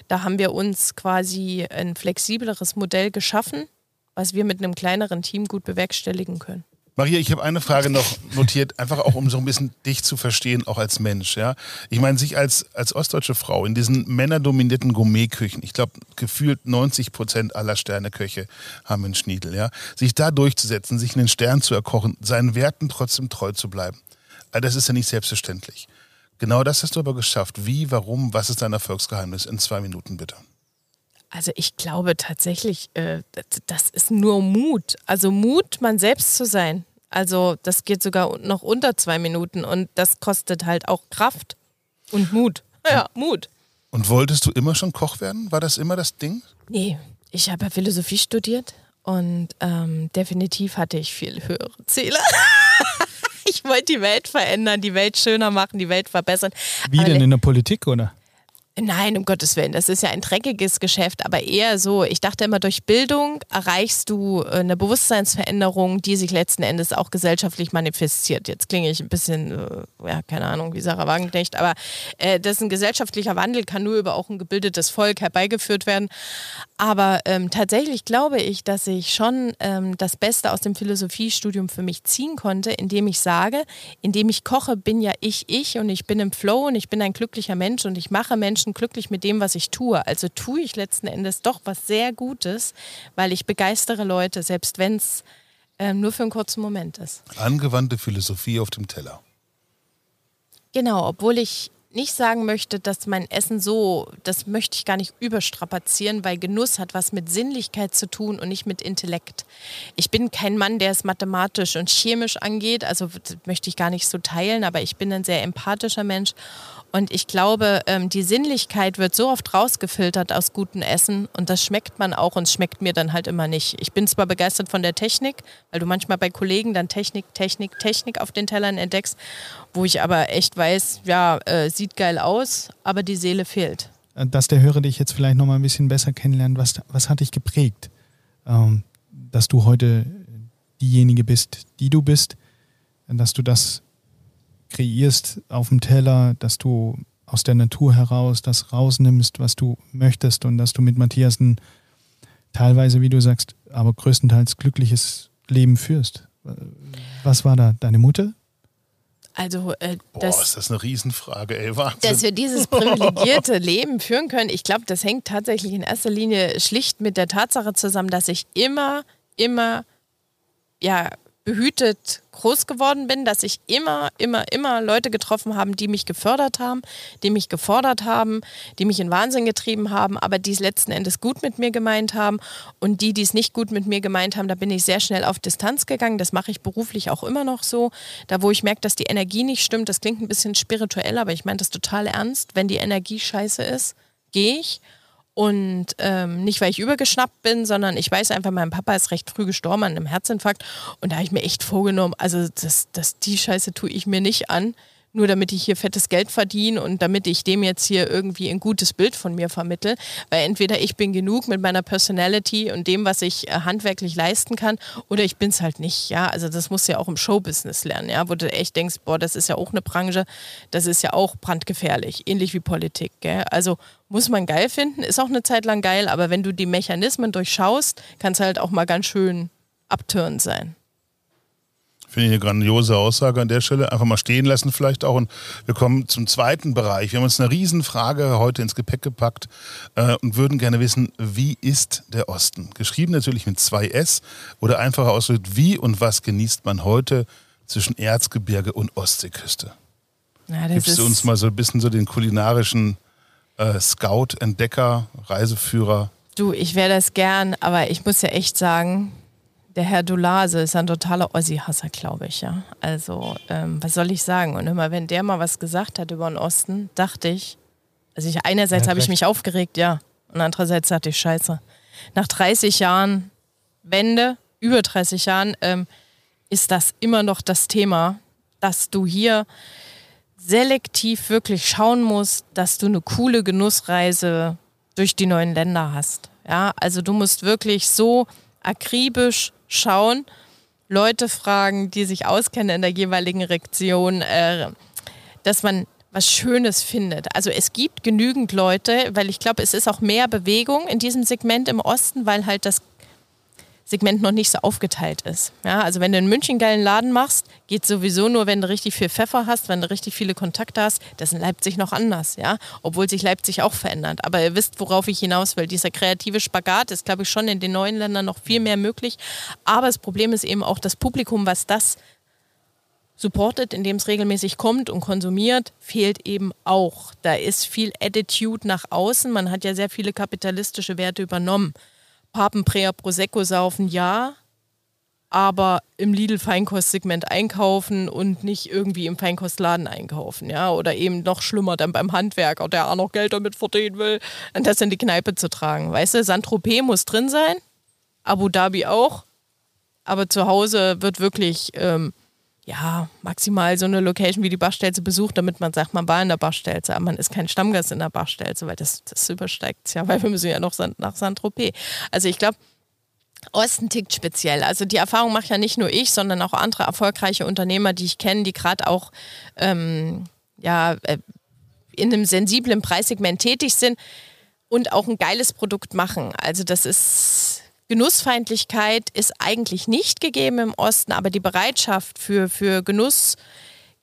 da haben wir uns quasi ein flexibleres Modell geschaffen, was wir mit einem kleineren Team gut bewerkstelligen können. Maria, ich habe eine Frage noch notiert, einfach auch um so ein bisschen dich zu verstehen, auch als Mensch. Ja? Ich meine, sich als, als ostdeutsche Frau in diesen männerdominierten Gourmetküchen, ich glaube, gefühlt 90 Prozent aller Sterneköche haben einen Schniedel, ja? sich da durchzusetzen, sich einen Stern zu erkochen, seinen Werten trotzdem treu zu bleiben, das ist ja nicht selbstverständlich. Genau das hast du aber geschafft. Wie, warum, was ist dein Erfolgsgeheimnis? In zwei Minuten bitte. Also ich glaube tatsächlich, äh, das ist nur Mut. Also Mut, man selbst zu sein. Also das geht sogar noch unter zwei Minuten und das kostet halt auch Kraft und Mut. Ja, Mut. Und wolltest du immer schon Koch werden? War das immer das Ding? Nee, ich habe Philosophie studiert und ähm, definitiv hatte ich viel höhere Ziele. (laughs) ich wollte die Welt verändern, die Welt schöner machen, die Welt verbessern. Wie Aber denn in der Politik, oder? Nein, um Gottes Willen, das ist ja ein dreckiges Geschäft, aber eher so, ich dachte immer, durch Bildung erreichst du äh, eine Bewusstseinsveränderung, die sich letzten Endes auch gesellschaftlich manifestiert. Jetzt klinge ich ein bisschen, äh, ja, keine Ahnung, wie Sarah Wagenknecht, aber äh, das ist ein gesellschaftlicher Wandel, kann nur über auch ein gebildetes Volk herbeigeführt werden. Aber ähm, tatsächlich glaube ich, dass ich schon ähm, das Beste aus dem Philosophiestudium für mich ziehen konnte, indem ich sage, indem ich koche, bin ja ich ich und ich bin im Flow und ich bin ein glücklicher Mensch und ich mache Menschen Menschen glücklich mit dem, was ich tue. Also tue ich letzten Endes doch was sehr Gutes, weil ich begeistere Leute, selbst wenn es äh, nur für einen kurzen Moment ist. Angewandte Philosophie auf dem Teller. Genau, obwohl ich nicht sagen möchte, dass mein Essen so, das möchte ich gar nicht überstrapazieren, weil Genuss hat was mit Sinnlichkeit zu tun und nicht mit Intellekt. Ich bin kein Mann, der es mathematisch und chemisch angeht, also möchte ich gar nicht so teilen, aber ich bin ein sehr empathischer Mensch und ich glaube, ähm, die Sinnlichkeit wird so oft rausgefiltert aus gutem Essen und das schmeckt man auch und schmeckt mir dann halt immer nicht. Ich bin zwar begeistert von der Technik, weil du manchmal bei Kollegen dann Technik, Technik, Technik auf den Tellern entdeckst, wo ich aber echt weiß, ja, äh, sieht geil aus, aber die Seele fehlt. Äh, dass der Hörer dich jetzt vielleicht noch mal ein bisschen besser kennenlernt, was, was hat dich geprägt, ähm, dass du heute diejenige bist, die du bist, dass du das kreierst auf dem Teller, dass du aus der Natur heraus das rausnimmst, was du möchtest und dass du mit Matthias ein teilweise, wie du sagst, aber größtenteils glückliches Leben führst. Was war da? Deine Mutter? Also, äh, Boah, das, ist das eine Riesenfrage, ey, Wahnsinn. Dass wir dieses (laughs) privilegierte Leben führen können, ich glaube, das hängt tatsächlich in erster Linie schlicht mit der Tatsache zusammen, dass ich immer, immer, ja, behütet groß geworden bin, dass ich immer, immer, immer Leute getroffen habe, die mich gefördert haben, die mich gefordert haben, die mich in Wahnsinn getrieben haben, aber die es letzten Endes gut mit mir gemeint haben. Und die, die es nicht gut mit mir gemeint haben, da bin ich sehr schnell auf Distanz gegangen. Das mache ich beruflich auch immer noch so. Da, wo ich merke, dass die Energie nicht stimmt, das klingt ein bisschen spirituell, aber ich meine das total ernst. Wenn die Energie scheiße ist, gehe ich. Und ähm, nicht, weil ich übergeschnappt bin, sondern ich weiß einfach, mein Papa ist recht früh gestorben an einem Herzinfarkt. Und da habe ich mir echt vorgenommen, also das, das, die Scheiße tue ich mir nicht an nur damit ich hier fettes Geld verdiene und damit ich dem jetzt hier irgendwie ein gutes Bild von mir vermittel. Weil entweder ich bin genug mit meiner Personality und dem, was ich äh, handwerklich leisten kann, oder ich bin es halt nicht. Ja, also das musst du ja auch im Showbusiness lernen, ja, wo du echt denkst, boah, das ist ja auch eine Branche, das ist ja auch brandgefährlich, ähnlich wie Politik. Gell? Also muss man geil finden, ist auch eine Zeit lang geil, aber wenn du die Mechanismen durchschaust, kann es halt auch mal ganz schön abtörend sein. Finde ich eine grandiose Aussage an der Stelle. Einfach mal stehen lassen vielleicht auch. Und wir kommen zum zweiten Bereich. Wir haben uns eine Riesenfrage heute ins Gepäck gepackt äh, und würden gerne wissen, wie ist der Osten? Geschrieben natürlich mit zwei S oder einfacher ausgedrückt, wie und was genießt man heute zwischen Erzgebirge und Ostseeküste? Ja, Gibst du uns mal so ein bisschen so den kulinarischen äh, Scout, Entdecker, Reiseführer? Du, ich wäre das gern, aber ich muss ja echt sagen, der Herr Dulase ist ein totaler Ossi-Hasser, glaube ich, ja. Also, ähm, was soll ich sagen? Und immer, wenn der mal was gesagt hat über den Osten, dachte ich, also ich, einerseits habe ich mich aufgeregt, ja. Und andererseits dachte ich, scheiße. Nach 30 Jahren Wende, über 30 Jahren, ähm, ist das immer noch das Thema, dass du hier selektiv wirklich schauen musst, dass du eine coole Genussreise durch die neuen Länder hast. Ja, also du musst wirklich so akribisch schauen, Leute fragen, die sich auskennen in der jeweiligen Region, äh, dass man was Schönes findet. Also es gibt genügend Leute, weil ich glaube, es ist auch mehr Bewegung in diesem Segment im Osten, weil halt das Segment noch nicht so aufgeteilt ist. Ja, also wenn du in München einen geilen Laden machst, geht sowieso nur, wenn du richtig viel Pfeffer hast, wenn du richtig viele Kontakte hast. Das ist in Leipzig noch anders, ja, obwohl sich Leipzig auch verändert. Aber ihr wisst, worauf ich hinaus will. Dieser kreative Spagat ist, glaube ich, schon in den neuen Ländern noch viel mehr möglich. Aber das Problem ist eben auch das Publikum, was das supportet, indem es regelmäßig kommt und konsumiert, fehlt eben auch. Da ist viel Attitude nach außen. Man hat ja sehr viele kapitalistische Werte übernommen. Papenpräger Prosecco saufen, ja, aber im Lidl-Feinkostsegment einkaufen und nicht irgendwie im Feinkostladen einkaufen, ja, oder eben noch schlimmer dann beim Handwerker, der auch noch Geld damit verdienen will, und das in die Kneipe zu tragen. Weißt du, Saint-Tropez muss drin sein, Abu Dhabi auch, aber zu Hause wird wirklich ähm, ja, maximal so eine Location wie die Bachstelze besucht, damit man sagt, man war in der Bachstelze, aber man ist kein Stammgast in der Bachstelze, weil das, das übersteigt es ja, (laughs) weil wir müssen ja noch nach Saint-Tropez. Also ich glaube, Osten tickt speziell. Also die Erfahrung mache ja nicht nur ich, sondern auch andere erfolgreiche Unternehmer, die ich kenne, die gerade auch ähm, ja, äh, in einem sensiblen Preissegment tätig sind und auch ein geiles Produkt machen. Also das ist Genussfeindlichkeit ist eigentlich nicht gegeben im Osten, aber die Bereitschaft für, für Genuss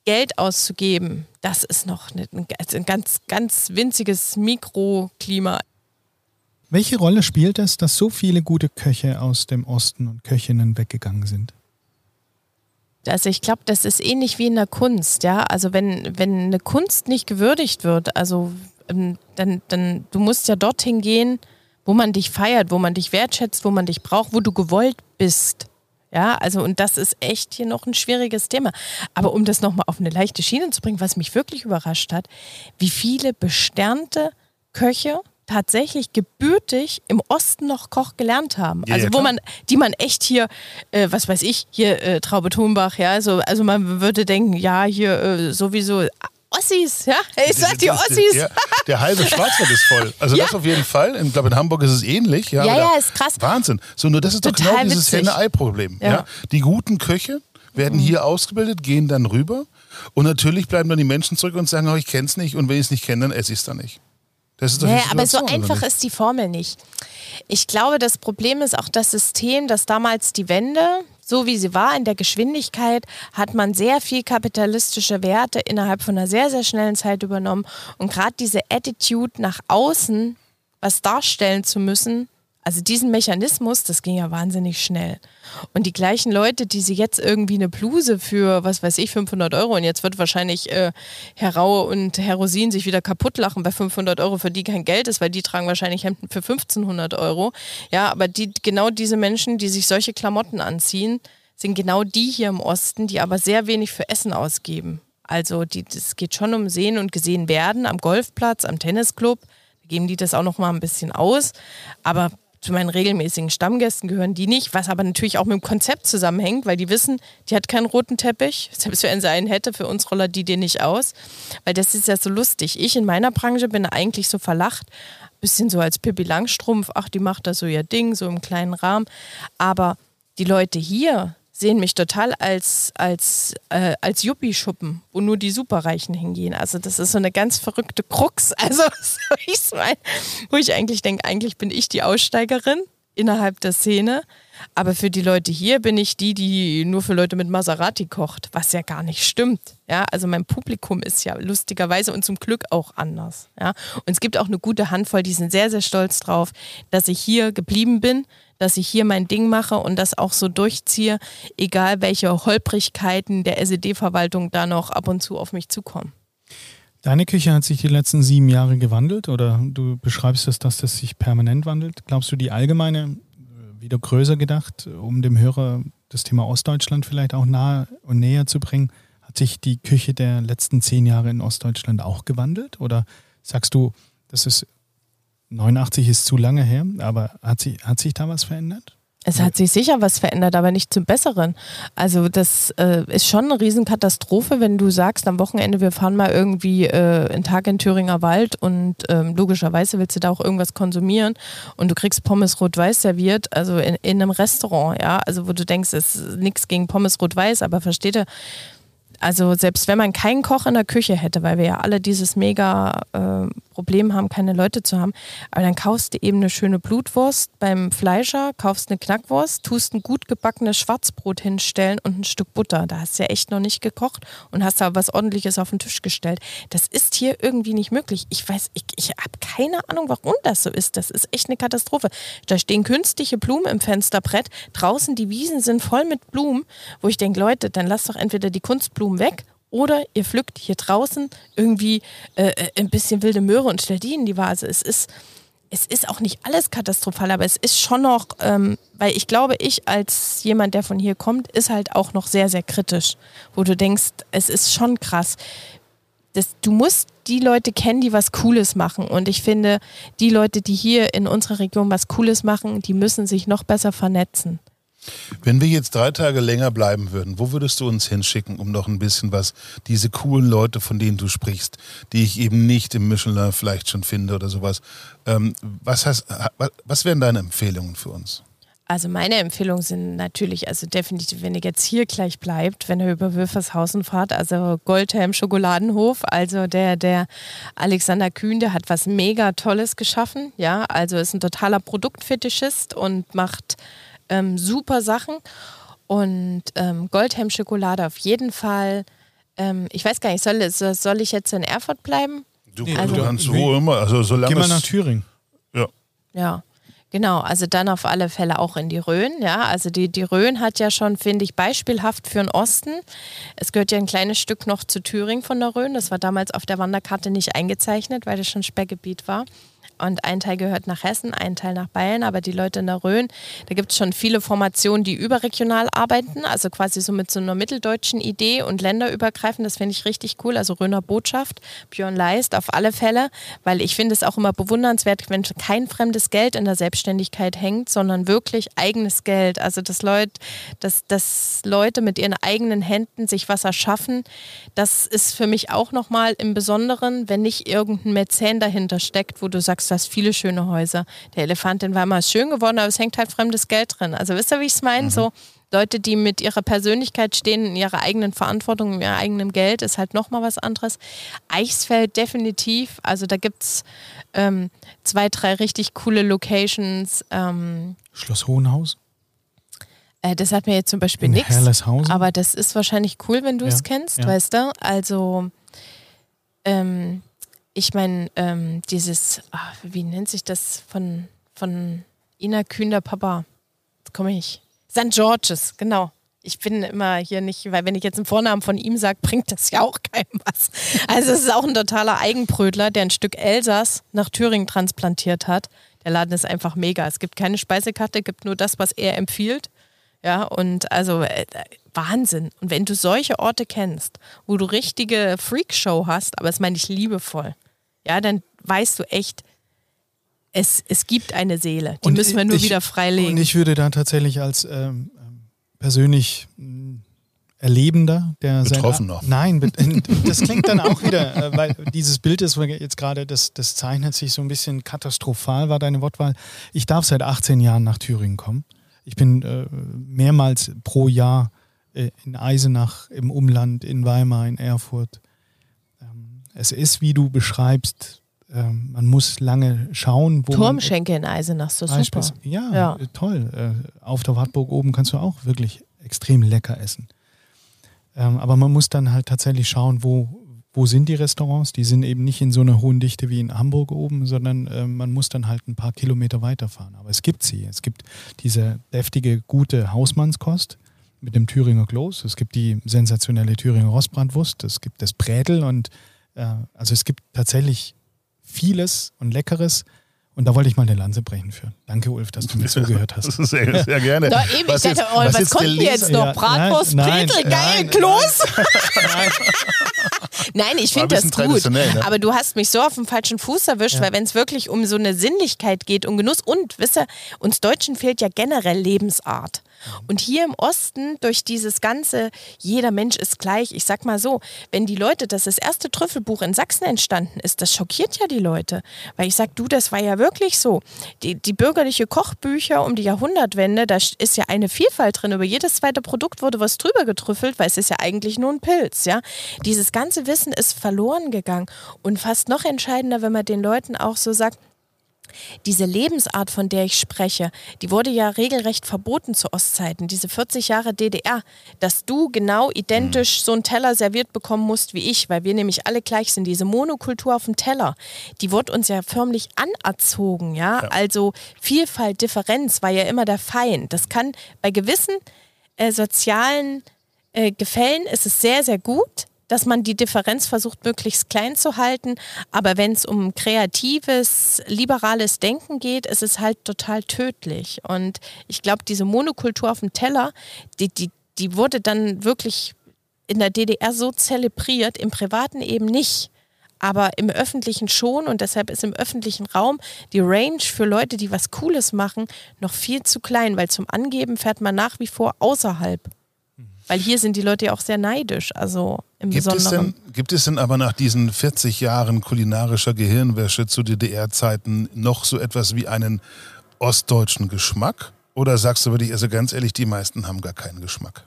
Geld auszugeben, das ist noch ein, ein ganz, ganz winziges Mikroklima. Welche Rolle spielt es, dass so viele gute Köche aus dem Osten und Köchinnen weggegangen sind? Also ich glaube, das ist ähnlich wie in der Kunst, ja. Also wenn, wenn eine Kunst nicht gewürdigt wird, also ähm, dann, dann, du musst ja dorthin gehen, wo man dich feiert, wo man dich wertschätzt, wo man dich braucht, wo du gewollt bist. Ja, also und das ist echt hier noch ein schwieriges Thema. Aber um das nochmal auf eine leichte Schiene zu bringen, was mich wirklich überrascht hat, wie viele besternte Köche tatsächlich gebürtig im Osten noch Koch gelernt haben. Ja, also wo man, die man echt hier, äh, was weiß ich, hier äh, Traube Thunbach, ja, also, also man würde denken, ja, hier äh, sowieso Ossis, ja, ich sag die Ossis. Ja, der halbe Schwarzwald ist voll. Also (laughs) Ja. das auf jeden Fall. Ich glaube, in Hamburg ist es ähnlich. Ja, Ja, ja, ist krass. Wahnsinn. So, nur das ist doch Total genau dieses. Henne-Ei-Problem. Ja. Ja. Die guten Köche werden hier ausgebildet, gehen dann rüber und natürlich bleiben dann die Menschen zurück und sagen, oh, ich kenne es nicht und wenn ich es nicht kenne, dann esse ich es dann nicht. Das ist doch Ja, die aber so einfach ist die Formel nicht. Ich glaube, das Problem ist auch das System, dass damals die Wende, so wie sie war in der Geschwindigkeit, hat man sehr viel kapitalistische Werte innerhalb von einer sehr, sehr schnellen Zeit übernommen. Und gerade diese Attitude nach außen, was darstellen zu müssen, also diesen Mechanismus, das ging ja wahnsinnig schnell. Und die gleichen Leute, die sie jetzt irgendwie eine Bluse für, was weiß ich, 500 Euro und jetzt wird wahrscheinlich äh, Herr Raue und Herr Rosin sich wieder kaputt lachen, weil 500 Euro für die kein Geld ist, weil die tragen wahrscheinlich Hemden für 1500 Euro. Ja, aber die, genau diese Menschen, die sich solche Klamotten anziehen, sind genau die hier im Osten, die aber sehr wenig für Essen ausgeben. Also es geht schon um Sehen und gesehen werden am Golfplatz, am Tennisclub. Da geben die das auch noch mal ein bisschen aus. Aber zu meinen regelmäßigen Stammgästen gehören die nicht, was aber natürlich auch mit dem Konzept zusammenhängt, weil die wissen, die hat keinen roten Teppich. (laughs) Selbst wenn sie einen hätte, für uns rollert die den nicht aus. Weil das ist ja so lustig. Ich in meiner Branche bin eigentlich so verlacht, bisschen so als Pippi Langstrumpf, ach, die macht da so ihr Ding, so im kleinen Rahmen. Aber die Leute hier sehen mich total als, als, äh, als Yuppie-Schuppen, wo nur die Superreichen hingehen. Also das ist so eine ganz verrückte Krux. (laughs) Also wo ich eigentlich denke, eigentlich bin ich die Aussteigerin innerhalb der Szene. Aber für die Leute hier bin ich die, die nur für Leute mit Maserati kocht, was ja gar nicht stimmt. Ja, also mein Publikum ist ja lustigerweise und zum Glück auch anders. Ja, und es gibt auch eine gute Handvoll, die sind sehr, sehr stolz drauf, dass ich hier geblieben bin, dass ich hier mein Ding mache und das auch so durchziehe, egal welche Holprigkeiten der SED-Verwaltung da noch ab und zu auf mich zukommen. Deine Küche hat sich die letzten sieben Jahre gewandelt oder du beschreibst es, dass das sich permanent wandelt. Glaubst du, die allgemeine, wieder größer gedacht, um dem Hörer das Thema Ostdeutschland vielleicht auch nahe und näher zu bringen, hat sich die Küche der letzten zehn Jahre in Ostdeutschland auch gewandelt? Oder sagst du, das ist 89 ist zu lange her, aber hat sich, hat sich da was verändert? Es hat sich sicher was verändert, aber nicht zum Besseren. Also das äh, ist schon eine Riesenkatastrophe, wenn du sagst am Wochenende, wir fahren mal irgendwie äh, einen Tag in Thüringer Wald und ähm, logischerweise willst du da auch irgendwas konsumieren und du kriegst Pommes rot-weiß serviert, also in, in einem Restaurant, ja, also wo du denkst, es ist nichts gegen Pommes rot-weiß, aber versteht ihr, also selbst wenn man keinen Koch in der Küche hätte, weil wir ja alle dieses mega äh, Problem haben, keine Leute zu haben, aber dann kaufst du eben eine schöne Blutwurst beim Fleischer, kaufst eine Knackwurst, tust ein gut gebackenes Schwarzbrot hinstellen und ein Stück Butter. Da hast du ja echt noch nicht gekocht und hast da was ordentliches auf den Tisch gestellt. Das ist hier irgendwie nicht möglich. Ich weiß, ich, ich habe keine Ahnung, warum das so ist. Das ist echt eine Katastrophe. Da stehen künstliche Blumen im Fensterbrett, draußen die Wiesen sind voll mit Blumen, wo ich denke, Leute, dann lasst doch entweder die Kunstblumen weg oder ihr pflückt hier draußen irgendwie äh, äh, ein bisschen wilde Möhre und stellt die in die Vase. Es ist, es ist auch nicht alles katastrophal, aber es ist schon noch, ähm, weil ich glaube, ich als jemand, der von hier kommt, ist halt auch noch sehr, sehr kritisch, wo du denkst, es ist schon krass. Das, du musst die Leute kennen, die was Cooles machen. Und ich finde, die Leute, die hier in unserer Region was Cooles machen, die müssen sich noch besser vernetzen. Wenn wir jetzt drei Tage länger bleiben würden, wo würdest du uns hinschicken, um noch ein bisschen was, diese coolen Leute, von denen du sprichst, die ich eben nicht im Michelin vielleicht schon finde oder sowas, ähm, was, hast, was, wären deine Empfehlungen für uns? Also meine Empfehlungen sind natürlich, also definitiv, wenn ihr jetzt hier gleich bleibt, wenn ihr über Wülfershausen fahrt, also Goldhelm Schokoladenhof, also der, der Alexander Kühn, der hat was mega Tolles geschaffen, ja, also ist ein totaler Produktfetischist und macht ähm, super Sachen und ähm, Goldhelm Schokolade auf jeden Fall. Ähm, ich weiß gar nicht, soll, soll ich jetzt in Erfurt bleiben? Du, Nee, du also- kannst wo immer, also solange Geh mal es- nach Thüringen. ja. Ja, Genau, also dann auf alle Fälle auch in die Rhön. Ja, also die, die Rhön hat ja schon, finde ich, beispielhaft für den Osten. Es gehört ja ein kleines Stück noch zu Thüringen von der Rhön. Das war damals auf der Wanderkarte nicht eingezeichnet, weil das schon Sperrgebiet war und ein Teil gehört nach Hessen, ein Teil nach Bayern, aber die Leute in der Rhön, da gibt es schon viele Formationen, die überregional arbeiten, also quasi so mit so einer mitteldeutschen Idee und länderübergreifend, das finde ich richtig cool, also Rhöner Botschaft, Björn Leist auf alle Fälle, weil ich finde es auch immer bewundernswert, wenn kein fremdes Geld in der Selbstständigkeit hängt, sondern wirklich eigenes Geld, also dass Leute, dass, dass Leute mit ihren eigenen Händen sich was erschaffen, das ist für mich auch nochmal im Besonderen, wenn nicht irgendein Mäzen dahinter steckt, wo du sagst, du hast viele schöne Häuser. Der Elefant in Weimar ist schön geworden, aber es hängt halt fremdes Geld drin. Also wisst ihr, wie ich es meine? Mhm. So Leute, die mit ihrer Persönlichkeit stehen, in ihrer eigenen Verantwortung, in ihrem eigenen Geld, ist halt nochmal was anderes. Eichsfeld definitiv. Also da gibt es ähm, zwei, drei richtig coole Locations. Ähm, Schloss Hohenhaus? Äh, das hat mir jetzt zum Beispiel nichts. Aber das ist wahrscheinlich cool, wenn du es ja, kennst, ja. weißt du? Also ähm, ich meine, ähm, dieses, ach, wie nennt sich das von, von Ina Kühn, Papa? Jetzt komme ich. St. George's, genau. Ich bin immer hier nicht, weil wenn ich jetzt einen Vornamen von ihm sage, bringt das ja auch keinem was. Also es ist auch ein totaler Eigenbrötler, der ein Stück Elsass nach Thüringen transplantiert hat. Der Laden ist einfach mega. Es gibt keine Speisekarte, gibt nur das, was er empfiehlt. Ja, und also äh, Wahnsinn. Und wenn du solche Orte kennst, wo du richtige Freakshow hast, aber das meine ich liebevoll, ja, dann weißt du echt, es, es gibt eine Seele. Die und müssen wir nur ich, wieder freilegen. Und ich würde da tatsächlich als ähm, ähm persönlich hm, Erlebender, der Betroffener. Nein, (laughs) das klingt dann auch wieder, äh, weil dieses Bild ist jetzt gerade, das, das zeichnet sich so ein bisschen katastrophal, war deine Wortwahl. Ich darf seit 18 Jahren nach Thüringen kommen. Ich bin äh, mehrmals pro Jahr äh, in Eisenach, im Umland, in Weimar, in Erfurt, es ist, wie du beschreibst, ähm, man muss lange schauen, wo. Turmschenke in Eisenach, so super. Ja, ja, toll. Äh, auf der Wartburg oben kannst du auch wirklich extrem lecker essen. Ähm, aber man muss dann halt tatsächlich schauen, wo, wo sind die Restaurants? Die sind eben nicht in so einer hohen Dichte wie in Hamburg oben, sondern äh, man muss dann halt ein paar Kilometer weiterfahren. Aber es gibt sie. Es gibt diese deftige, gute Hausmannskost mit dem Thüringer Kloß. Es gibt die sensationelle Thüringer Rostbratwurst. Es gibt das Brädel und also es gibt tatsächlich vieles und Leckeres. Und da wollte ich mal eine Lanze brechen für. Danke, Ulf, dass du mir (laughs) zugehört hast. (laughs) Sehr, sehr gerne. Da eben, was, ich dachte, oh, was, was kommt denn jetzt noch? Ja, Bratwurst, nein, Petel, geil, Kloß. (laughs) Nein, nein, ich finde das gut. Ne? Aber du hast mich so auf dem falschen Fuß erwischt, ja. weil wenn es wirklich um so eine Sinnlichkeit geht, um Genuss und, wisst ihr, uns Deutschen fehlt ja generell Lebensart. Und hier im Osten, durch dieses ganze, jeder Mensch ist gleich, ich sag mal so, wenn die Leute, dass das erste Trüffelbuch in Sachsen entstanden ist, das schockiert ja die Leute. Weil ich sag, du, das war ja wirklich so. Die, die bürgerliche Kochbücher um die Jahrhundertwende, da ist ja eine Vielfalt drin. Über jedes zweite Produkt wurde was drüber getrüffelt, weil es ist ja eigentlich nur ein Pilz, ja. Dieses ganze Wissen ist verloren gegangen. Und fast noch entscheidender, wenn man den Leuten auch so sagt, diese Lebensart, von der ich spreche, die wurde ja regelrecht verboten zu Ostzeiten, diese 40 Jahre DDR, dass du genau identisch so einen Teller serviert bekommen musst wie ich, weil wir nämlich alle gleich sind. Diese Monokultur auf dem Teller, die wurde uns ja förmlich anerzogen, ja. ja. Also Vielfalt, Differenz war ja immer der Feind. Das kann bei gewissen äh, sozialen äh, Gefällen ist es sehr, sehr gut dass man die Differenz versucht, möglichst klein zu halten. Aber wenn es um kreatives, liberales Denken geht, ist es halt total tödlich. Und ich glaube, diese Monokultur auf dem Teller, die, die, die wurde dann wirklich in der DDR so zelebriert, im Privaten eben nicht. Aber im öffentlichen schon und deshalb ist im öffentlichen Raum die Range für Leute, die was Cooles machen, noch viel zu klein, weil zum Angeben fährt man nach wie vor außerhalb. Weil hier sind die Leute ja auch sehr neidisch, also im gibt Besonderen. Es denn, gibt es denn aber nach diesen 40 Jahren kulinarischer Gehirnwäsche zu DDR-Zeiten noch so etwas wie einen ostdeutschen Geschmack? Oder sagst du wirklich, also ganz ehrlich, die meisten haben gar keinen Geschmack?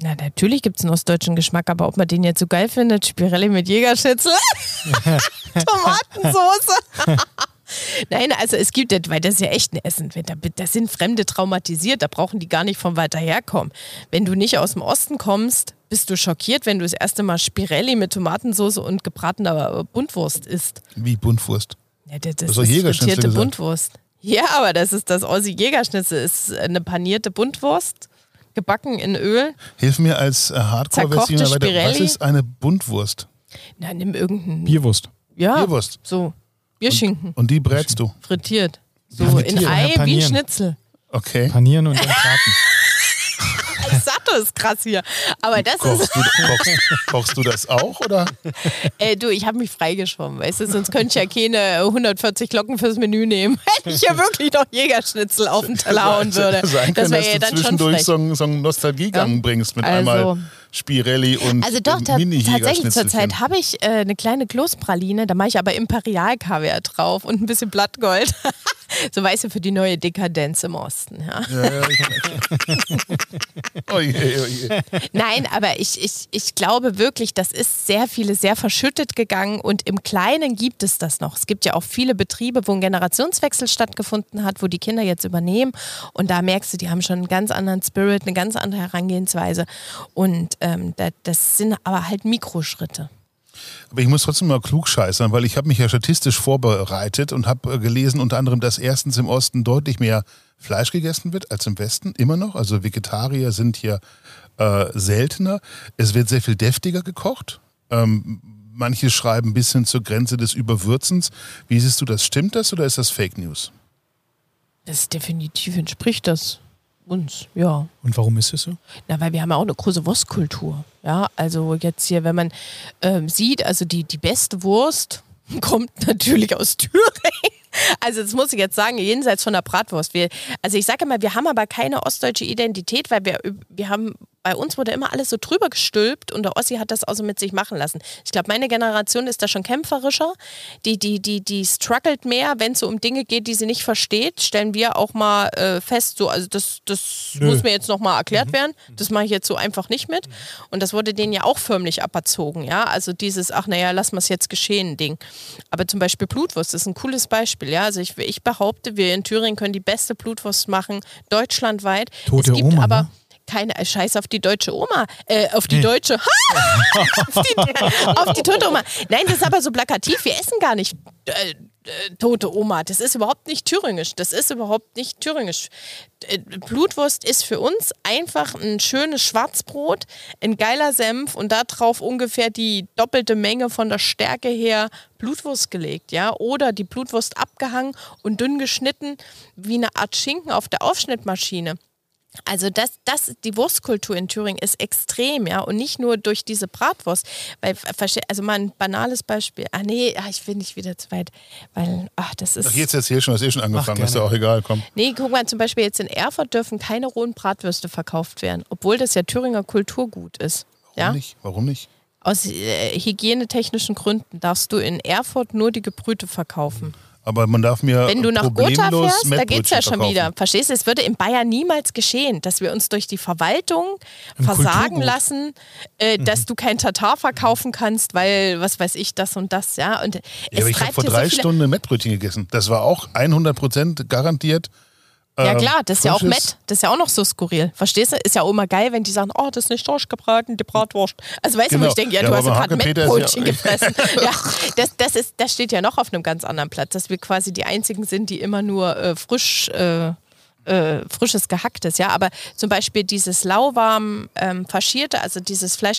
Na, natürlich gibt es einen ostdeutschen Geschmack, aber ob man den jetzt so geil findet, Spirelli mit Jägerschützel, (laughs) (laughs) Tomatensoße. Nein, also es gibt, weil das ist ja echt ein Essen. Da, sind Fremde traumatisiert, da brauchen die gar nicht von weiter herkommen. Wenn du nicht aus dem Osten kommst, bist du schockiert, wenn du das erste Mal Spirelli mit Tomatensauce und gebratener Buntwurst isst. Wie Buntwurst? Ja, das, das ist frittierte Buntwurst. Ja, aber das ist das Ossi Jägerschnitzel. ist eine panierte Buntwurst, gebacken in Öl. Hilf mir als äh, Hardcore-Version weiter. Was ist eine Buntwurst? Na, nimm irgendeinen. Bierwurst. ja, Bierwurst. So. Bierschinken. Und die brätst du. Frittiert. So Frittiert, in ja, Ei wie panieren. Schnitzel. Okay. Panieren und dann braten. Ich sag doch, ist krass hier. Aber das ist. Kochst du, kochst, kochst du das auch oder? Äh, du, ich habe mich freigeschwommen, weißt du, sonst könnte ich ja keine 140 Glocken fürs Menü nehmen. (laughs) Wenn ich ja wirklich noch Jägerschnitzel auf den Teller hauen würde. Sein Das wäre ja du dann schon zwischendurch frech. so einen, so einen Nostalgiegang Ja. bringst mit Also- einmal Spirelli und Also doch, ta tatsächlich zurzeit habe ich äh, eine kleine Kloßpraline, da mache ich aber Imperial-Kaviar drauf und ein bisschen Blattgold. (laughs) so weißt du, für die neue Dekadenz im Osten. Ja. Ja, ja, oh je, oh je. Nein, aber ich, ich, ich glaube wirklich, das ist sehr viele sehr verschüttet gegangen und im Kleinen gibt es das noch. Es gibt ja auch viele Betriebe, wo ein Generationswechsel stattgefunden hat, wo die Kinder jetzt übernehmen und da merkst du, die haben schon einen ganz anderen Spirit, eine ganz andere Herangehensweise und ähm, da, das sind aber halt Mikroschritte. Aber ich muss trotzdem mal klug scheißern, weil ich habe mich ja statistisch vorbereitet und habe äh, gelesen unter anderem, dass erstens im Osten deutlich mehr Fleisch gegessen wird als im Westen, immer noch. Also Vegetarier sind hier äh, seltener. Es wird sehr viel deftiger gekocht. Ähm, manche schreiben bis hin zur Grenze des Überwürzens. Wie siehst du das? Stimmt das oder ist das Fake News? Das definitiv entspricht das uns, ja. Und warum ist es so? Na, weil wir haben ja auch eine große Wurstkultur. Ja, also jetzt hier, wenn man ähm, sieht, also die, die beste Wurst (laughs) kommt natürlich aus Thüringen. Also das muss ich jetzt sagen, jenseits von der Bratwurst. Wir, also ich sage immer, wir haben aber keine ostdeutsche Identität, weil wir, wir haben, bei uns wurde immer alles so drüber gestülpt und der Ossi hat das auch so mit sich machen lassen. Ich glaube, meine Generation ist da schon kämpferischer. Die, die, die, die struggelt mehr, wenn es so um Dinge geht, die sie nicht versteht, stellen wir auch mal äh, fest, so, also das, das muss mir jetzt nochmal erklärt werden. Das mache ich jetzt so einfach nicht mit. Und das wurde denen ja auch förmlich aberzogen, ja. Also dieses, ach naja, lass mal es jetzt geschehen, Ding. Aber zum Beispiel Blutwurst ist ein cooles Beispiel, ja. Also ich, ich behaupte, wir in Thüringen können die beste Blutwurst machen, deutschlandweit. Tote es gibt Oma, aber ne? Keine äh, Scheiß auf die deutsche Oma, äh, auf die deutsche, (laughs) auf, die, auf die tote Oma. Nein, das ist aber so plakativ. Wir essen gar nicht äh, äh, tote Oma. Das ist überhaupt nicht thüringisch. Das ist überhaupt nicht thüringisch. Äh, Blutwurst ist für uns einfach ein schönes Schwarzbrot, ein geiler Senf und da drauf ungefähr die doppelte Menge von der Stärke her Blutwurst gelegt, ja, oder die Blutwurst abgehangen und dünn geschnitten wie eine Art Schinken auf der Aufschnittmaschine. Also das, das, die Wurstkultur in Thüringen ist extrem, ja, und nicht nur durch diese Bratwurst. Weil, verste- also mal ein banales Beispiel. Ah nee, ah, ich will nicht wieder zu weit, weil, ach, das ist. Ach, jetzt erzähl schon, hast eh schon angefangen, Ach, ist ja auch egal, komm. Nee, guck mal, zum Beispiel jetzt in Erfurt dürfen keine rohen Bratwürste verkauft werden, obwohl das ja Thüringer Kulturgut ist. Warum Ja? nicht? Warum nicht? Aus äh, hygienetechnischen Gründen darfst du in Erfurt nur die Gebrühte verkaufen. Aber man darf mir Wenn du nach Gotha fährst, da geht's ja Mettbrötchen schon verkaufen. wieder. Verstehst du, es würde in Bayern niemals geschehen, dass wir uns durch die Verwaltung versagen Kulturgut. lassen, äh, Mhm. dass du kein Tatar verkaufen kannst, weil, was weiß ich, das und das, ja. Und Ja, es aber ich habe vor drei so Stunden ein Mettbrötchen gegessen. Das war auch 100% garantiert. Ja ähm, klar, das ist ja auch Mett, das ist ja auch noch so skurril. Verstehst du? Ist ja auch immer geil, wenn die sagen, oh, das ist nicht durchgebraten, die Bratwurst. Also weißt du, wo Genau. ich denke, ja, Ja, du hast gerade ist ja- Mettbrötchen (laughs) gefressen. ja, das, das, ist, das steht ja noch auf einem ganz anderen Platz, dass wir quasi die einzigen sind, die immer nur äh, frisch äh, äh, frisches Gehacktes, ja, aber zum Beispiel dieses lauwarm ähm, faschierte, also dieses Fleisch,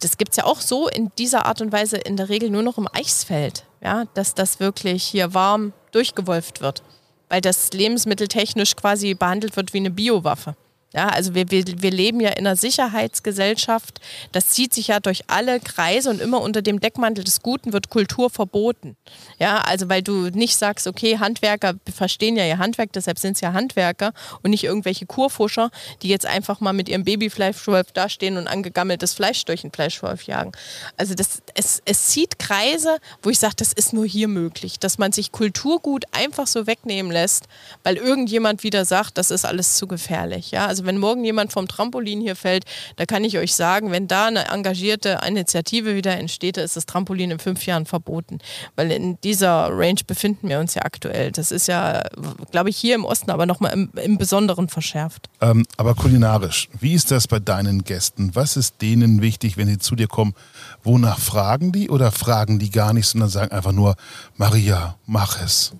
das gibt es ja auch so in dieser Art und Weise in der Regel nur noch im Eichsfeld, ja, dass das wirklich hier warm durchgewolft wird, weil das lebensmitteltechnisch quasi behandelt wird wie eine Biowaffe. Ja, also wir, wir, wir leben ja in einer Sicherheitsgesellschaft. Das zieht sich ja durch alle Kreise und immer unter dem Deckmantel des Guten wird Kultur verboten. Ja, also weil du nicht sagst, okay, Handwerker verstehen ja ihr Handwerk, deshalb sind es ja Handwerker und nicht irgendwelche Kurfuscher, die jetzt einfach mal mit ihrem Babyfleischwolf dastehen und angegammeltes Fleisch durch den Fleischwolf jagen. Also das, es, es zieht Kreise, wo ich sage, das ist nur hier möglich, dass man sich Kulturgut einfach so wegnehmen lässt, weil irgendjemand wieder sagt, das ist alles zu gefährlich. Ja, also wenn morgen jemand vom Trampolin hier fällt, da kann ich euch sagen, wenn da eine engagierte Initiative wieder entsteht, da ist das Trampolin in fünf Jahren verboten. Weil in dieser Range befinden wir uns ja aktuell. Das ist ja, glaube ich, hier im Osten aber nochmal im, im Besonderen verschärft. Ähm, aber kulinarisch, wie ist das bei deinen Gästen? Was ist denen wichtig, wenn sie zu dir kommen? Wonach fragen die oder fragen die gar nicht, sondern sagen einfach nur, Maria, mach es?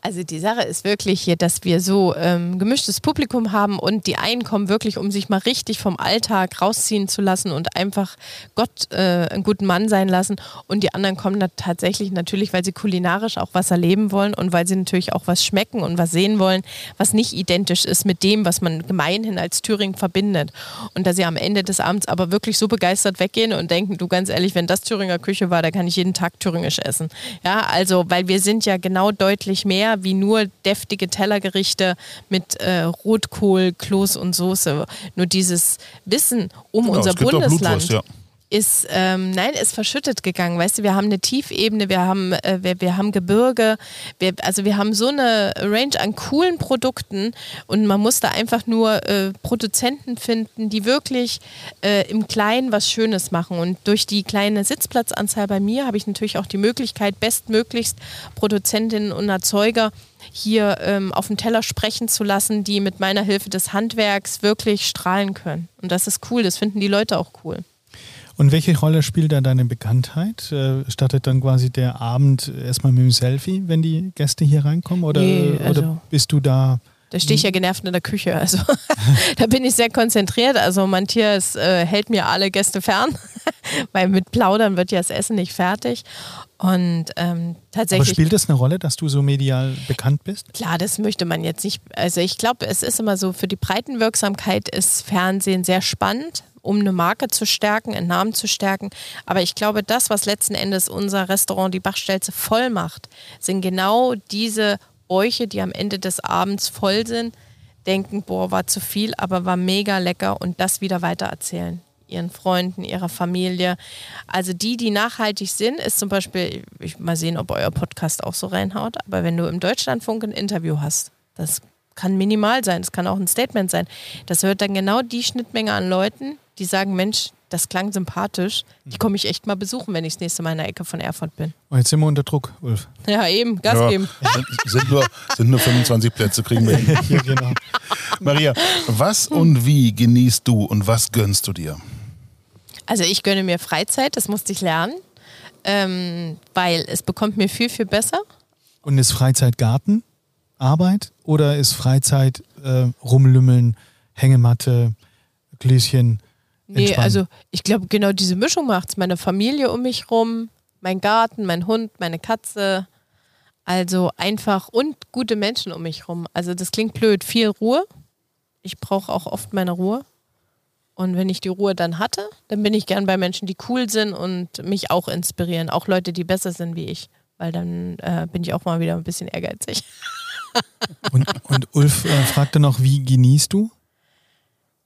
Also die Sache ist wirklich hier, dass wir so ähm, gemischtes Publikum haben und die einen kommen wirklich, um sich mal richtig vom Alltag rausziehen zu lassen und einfach Gott äh, einen guten Mann sein lassen. Und die anderen kommen da tatsächlich natürlich, weil sie kulinarisch auch was erleben wollen und weil sie natürlich auch was schmecken und was sehen wollen, was nicht identisch ist mit dem, was man gemeinhin als Thüringen verbindet. Und dass sie am Ende des Abends aber wirklich so begeistert weggehen und denken, du ganz ehrlich, wenn das Thüringer Küche war, da kann ich jeden Tag thüringisch essen. Ja, also, weil wir sind ja genau deutlich mehr wie nur deftige Tellergerichte mit äh, Rotkohl, Kloß und Soße. Nur dieses Wissen um genau, unser Bundesland. Ja ist, ähm, nein, ist verschüttet gegangen. Weißt du, wir haben eine Tiefebene, wir haben, äh, wir, wir haben Gebirge, wir, also wir haben so eine Range an coolen Produkten und man muss da einfach nur äh, Produzenten finden, die wirklich äh, im Kleinen was Schönes machen. Und durch die kleine Sitzplatzanzahl bei mir habe ich natürlich auch die Möglichkeit, bestmöglichst Produzentinnen und Erzeuger hier ähm, auf dem Teller sprechen zu lassen, die mit meiner Hilfe des Handwerks wirklich strahlen können. Und das ist cool, das finden die Leute auch cool. Und welche Rolle spielt da deine Bekanntheit? Äh, startet dann quasi der Abend erstmal mit dem Selfie, wenn die Gäste hier reinkommen? Oder, nee, also oder bist du da? Da stehe ich ja genervt in der Küche. Also (laughs) (laughs) da bin ich sehr konzentriert. Also Matthias äh, hält mir alle Gäste fern, (laughs) weil mit Plaudern wird ja das Essen nicht fertig. Und ähm, tatsächlich. Aber spielt das eine Rolle, dass du so medial bekannt bist? Klar, das möchte man jetzt nicht. Also ich glaube, es ist immer so, für die Breitenwirksamkeit ist Fernsehen sehr spannend, um eine Marke zu stärken, einen Namen zu stärken. Aber ich glaube, das, was letzten Endes unser Restaurant die Bachstelze voll macht, sind genau diese Bäuche, die am Ende des Abends voll sind, denken, boah, war zu viel, aber war mega lecker und das wieder weitererzählen ihren Freunden, ihrer Familie. Also die, die nachhaltig sind, ist zum Beispiel, ich mal sehen, ob euer Podcast auch so reinhaut, aber wenn du im Deutschlandfunk ein Interview hast, das kann minimal sein, das kann auch ein Statement sein, das hört dann genau die Schnittmenge an Leuten, die sagen, Mensch, das klang sympathisch, die komme ich echt mal besuchen, wenn ich das nächste Mal in der Ecke von Erfurt bin. Und oh, jetzt sind wir unter Druck, Ulf. Ja, eben, Gas ja, geben. Sind, sind, nur, sind nur 25 Plätze, kriegen wir hin. (laughs) ja, genau. Maria, was und wie genießt du und was gönnst du dir? Also ich gönne mir Freizeit, das musste ich lernen, ähm, weil es bekommt mir viel, viel besser. Und ist Freizeit Garten, Arbeit oder ist Freizeit äh, rumlümmeln, Hängematte, Gläschen? Nee, also ich glaube, genau diese Mischung macht es. Meine Familie um mich rum, mein Garten, mein Hund, meine Katze. Also einfach und gute Menschen um mich rum. Also das klingt blöd, viel Ruhe. Ich brauche auch oft meine Ruhe. Und wenn ich die Ruhe dann hatte, dann bin ich gern bei Menschen, die cool sind und mich auch inspirieren. Auch Leute, die besser sind wie ich. Weil dann äh, bin ich auch mal wieder ein bisschen ehrgeizig. und, und Ulf äh, fragte noch, wie genießt du?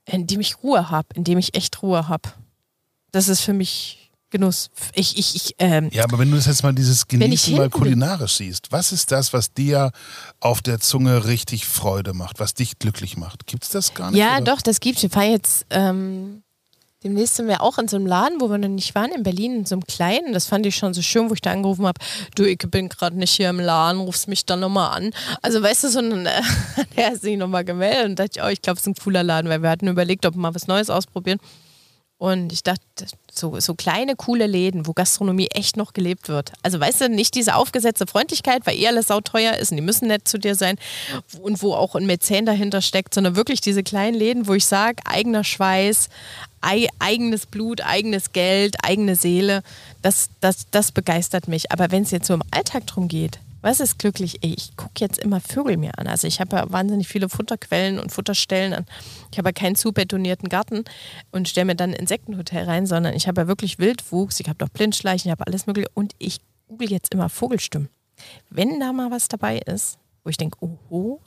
Indem ich Ruhe habe, indem ich echt Ruhe habe. Das ist für mich Genuss. Ich, ich, ich, ähm, ja, aber wenn du das jetzt mal dieses Genießen mal kulinarisch siehst, was ist das, was dir auf der Zunge richtig Freude macht, was dich glücklich macht? Gibt es das gar nicht? Ja, oder? doch, das gibt es. Ich fahre jetzt, ähm, demnächst sind wir auch in so einem Laden, wo wir noch nicht waren, in Berlin, in so einem kleinen. Das fand ich schon so schön, wo ich da angerufen habe, du, ich bin gerade nicht hier im Laden, rufst mich dann nochmal an. Also weißt du, so ein, äh, (laughs) der ist sich nochmal gemeldet und dachte ich, oh, ich glaube, es ist ein cooler Laden, weil wir hatten überlegt, ob wir mal was Neues ausprobieren. Und ich dachte, so, so kleine, coole Läden, wo Gastronomie echt noch gelebt wird. Also weißt du, nicht diese aufgesetzte Freundlichkeit, weil eh alles sauteuer ist und die müssen nett zu dir sein und wo auch ein Mäzen dahinter steckt, sondern wirklich diese kleinen Läden, wo ich sage, eigener Schweiß, ei, eigenes Blut, eigenes Geld, eigene Seele, das, das, das begeistert mich. Aber wenn es jetzt so im Alltag drum geht, was ist glücklich? Ich gucke jetzt immer Vögel mir an. Also ich habe ja wahnsinnig viele Futterquellen und Futterstellen an. Ich habe ja keinen zu betonierten Garten und stelle mir dann ein Insektenhotel rein, sondern ich habe ja wirklich Wildwuchs, ich habe doch Blindschleichen, ich habe alles mögliche und ich google jetzt immer Vogelstimmen. Wenn da mal was dabei ist, wo ich denke, oho,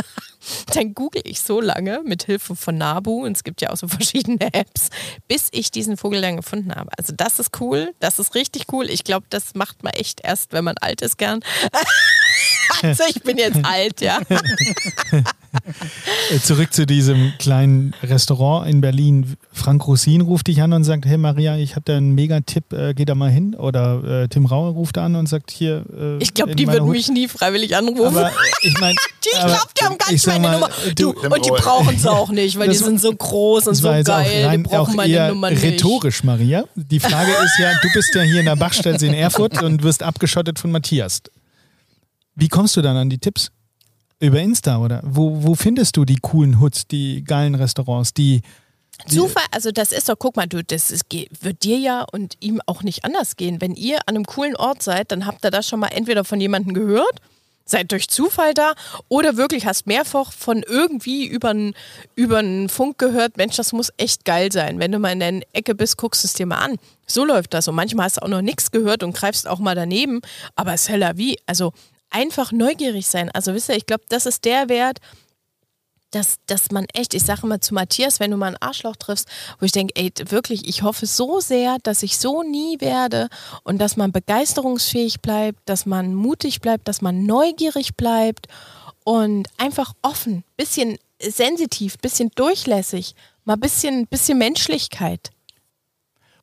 (laughs) dann google ich so lange mit Hilfe von Nabu und es gibt ja auch so verschiedene (laughs) Apps, bis ich diesen Vogel dann gefunden habe. Also das ist cool, das ist richtig cool. Ich glaube, das macht man echt erst, wenn man alt ist gern. (laughs) (laughs) also ich bin jetzt alt, ja. Äh, zurück zu diesem kleinen Restaurant in Berlin. Frank Rosin ruft dich an und sagt, hey Maria, ich habe da einen Mega-Tipp, äh, geh da mal hin. Oder äh, Tim Rauer ruft an und sagt, hier... Äh, ich glaube, die würden mich nie freiwillig anrufen. Aber ich meine... (laughs) ich glaube, die haben gar nicht meine mal, Nummer. Du, und die brauchen es auch nicht, weil die sind so groß und so geil. Rein, die brauchen meine Nummer nicht. Rhetorisch, Maria. Die Frage ist ja, du bist ja hier in der Bachstelle in Erfurt und wirst abgeschottet von Matthias. Wie kommst du dann an die Tipps? Über Insta oder? Wo, wo findest du die coolen Hoods, die geilen Restaurants, die. Zufall, also das ist doch, guck mal, du, das ist, wird dir ja und ihm auch nicht anders gehen. Wenn ihr an einem coolen Ort seid, dann habt ihr das schon mal entweder von jemandem gehört, seid durch Zufall da oder wirklich hast mehrfach von irgendwie über einen Funk gehört, Mensch, das muss echt geil sein. Wenn du mal in der Ecke bist, guckst du es dir mal an. So läuft das. Und manchmal hast du auch noch nichts gehört und greifst auch mal daneben, aber c'est la vie. Also einfach neugierig sein. Also wisst ihr, ich glaube, das ist der Wert, dass, dass man echt, ich sage immer zu Matthias, wenn du mal einen Arschloch triffst, wo ich denke, ey, wirklich, ich hoffe so sehr, dass ich so nie werde und dass man begeisterungsfähig bleibt, dass man mutig bleibt, dass man neugierig bleibt und einfach offen, bisschen sensitiv, bisschen durchlässig, mal bisschen, bisschen Menschlichkeit.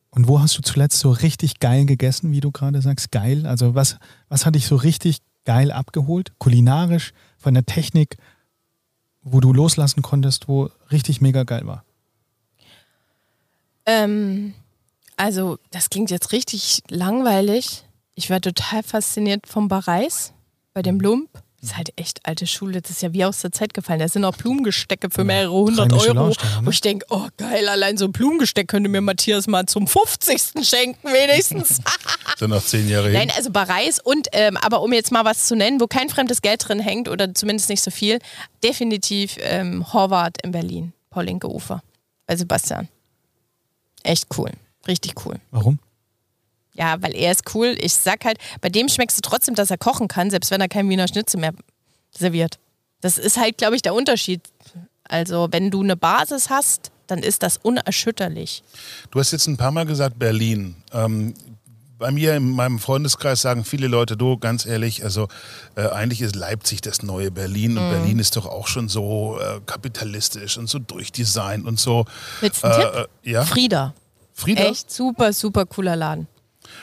Und wo hast du zuletzt so richtig geil gegessen, wie du gerade sagst? Geil? Also was, was hat dich so richtig geil abgeholt? Kulinarisch, von der Technik, wo du loslassen konntest, wo richtig mega geil war? Ähm, also, das klingt jetzt richtig langweilig. Ich war total fasziniert vom Bareis bei dem Lump. Das ist halt echt alte Schule. Das ist ja wie aus der Zeit gefallen. Da sind auch Blumengestecke für mehrere hundert Euro. Ne? Wo ich denke, oh geil, allein so ein Blumengesteck könnte mir Matthias mal zum 50. schenken, wenigstens. (laughs) (laughs) Sind noch zehn Jahre hin. Nein, also Bareis und, ähm, aber um jetzt mal was zu nennen, wo kein fremdes Geld drin hängt oder zumindest nicht so viel, definitiv ähm, Horvath in Berlin, Paulinke Ufer bei Sebastian. Echt cool, richtig cool. Warum? Ja, weil er ist cool. Ich sag halt, bei dem schmeckst du trotzdem, dass er kochen kann, selbst wenn er kein Wiener Schnitzel mehr serviert. Das ist halt, glaube ich, der Unterschied. Also, wenn du eine Basis hast, dann ist das unerschütterlich. Du hast jetzt ein paar Mal gesagt Berlin. Ähm, bei mir in meinem Freundeskreis sagen viele Leute, du, ganz ehrlich, also äh, eigentlich ist Leipzig das neue Berlin Mhm. und Berlin ist doch auch schon so äh, kapitalistisch und so durchdesignt und so. Willst du einen Tipp? Äh, ja, Frieda. Frieda. Echt super, super cooler Laden.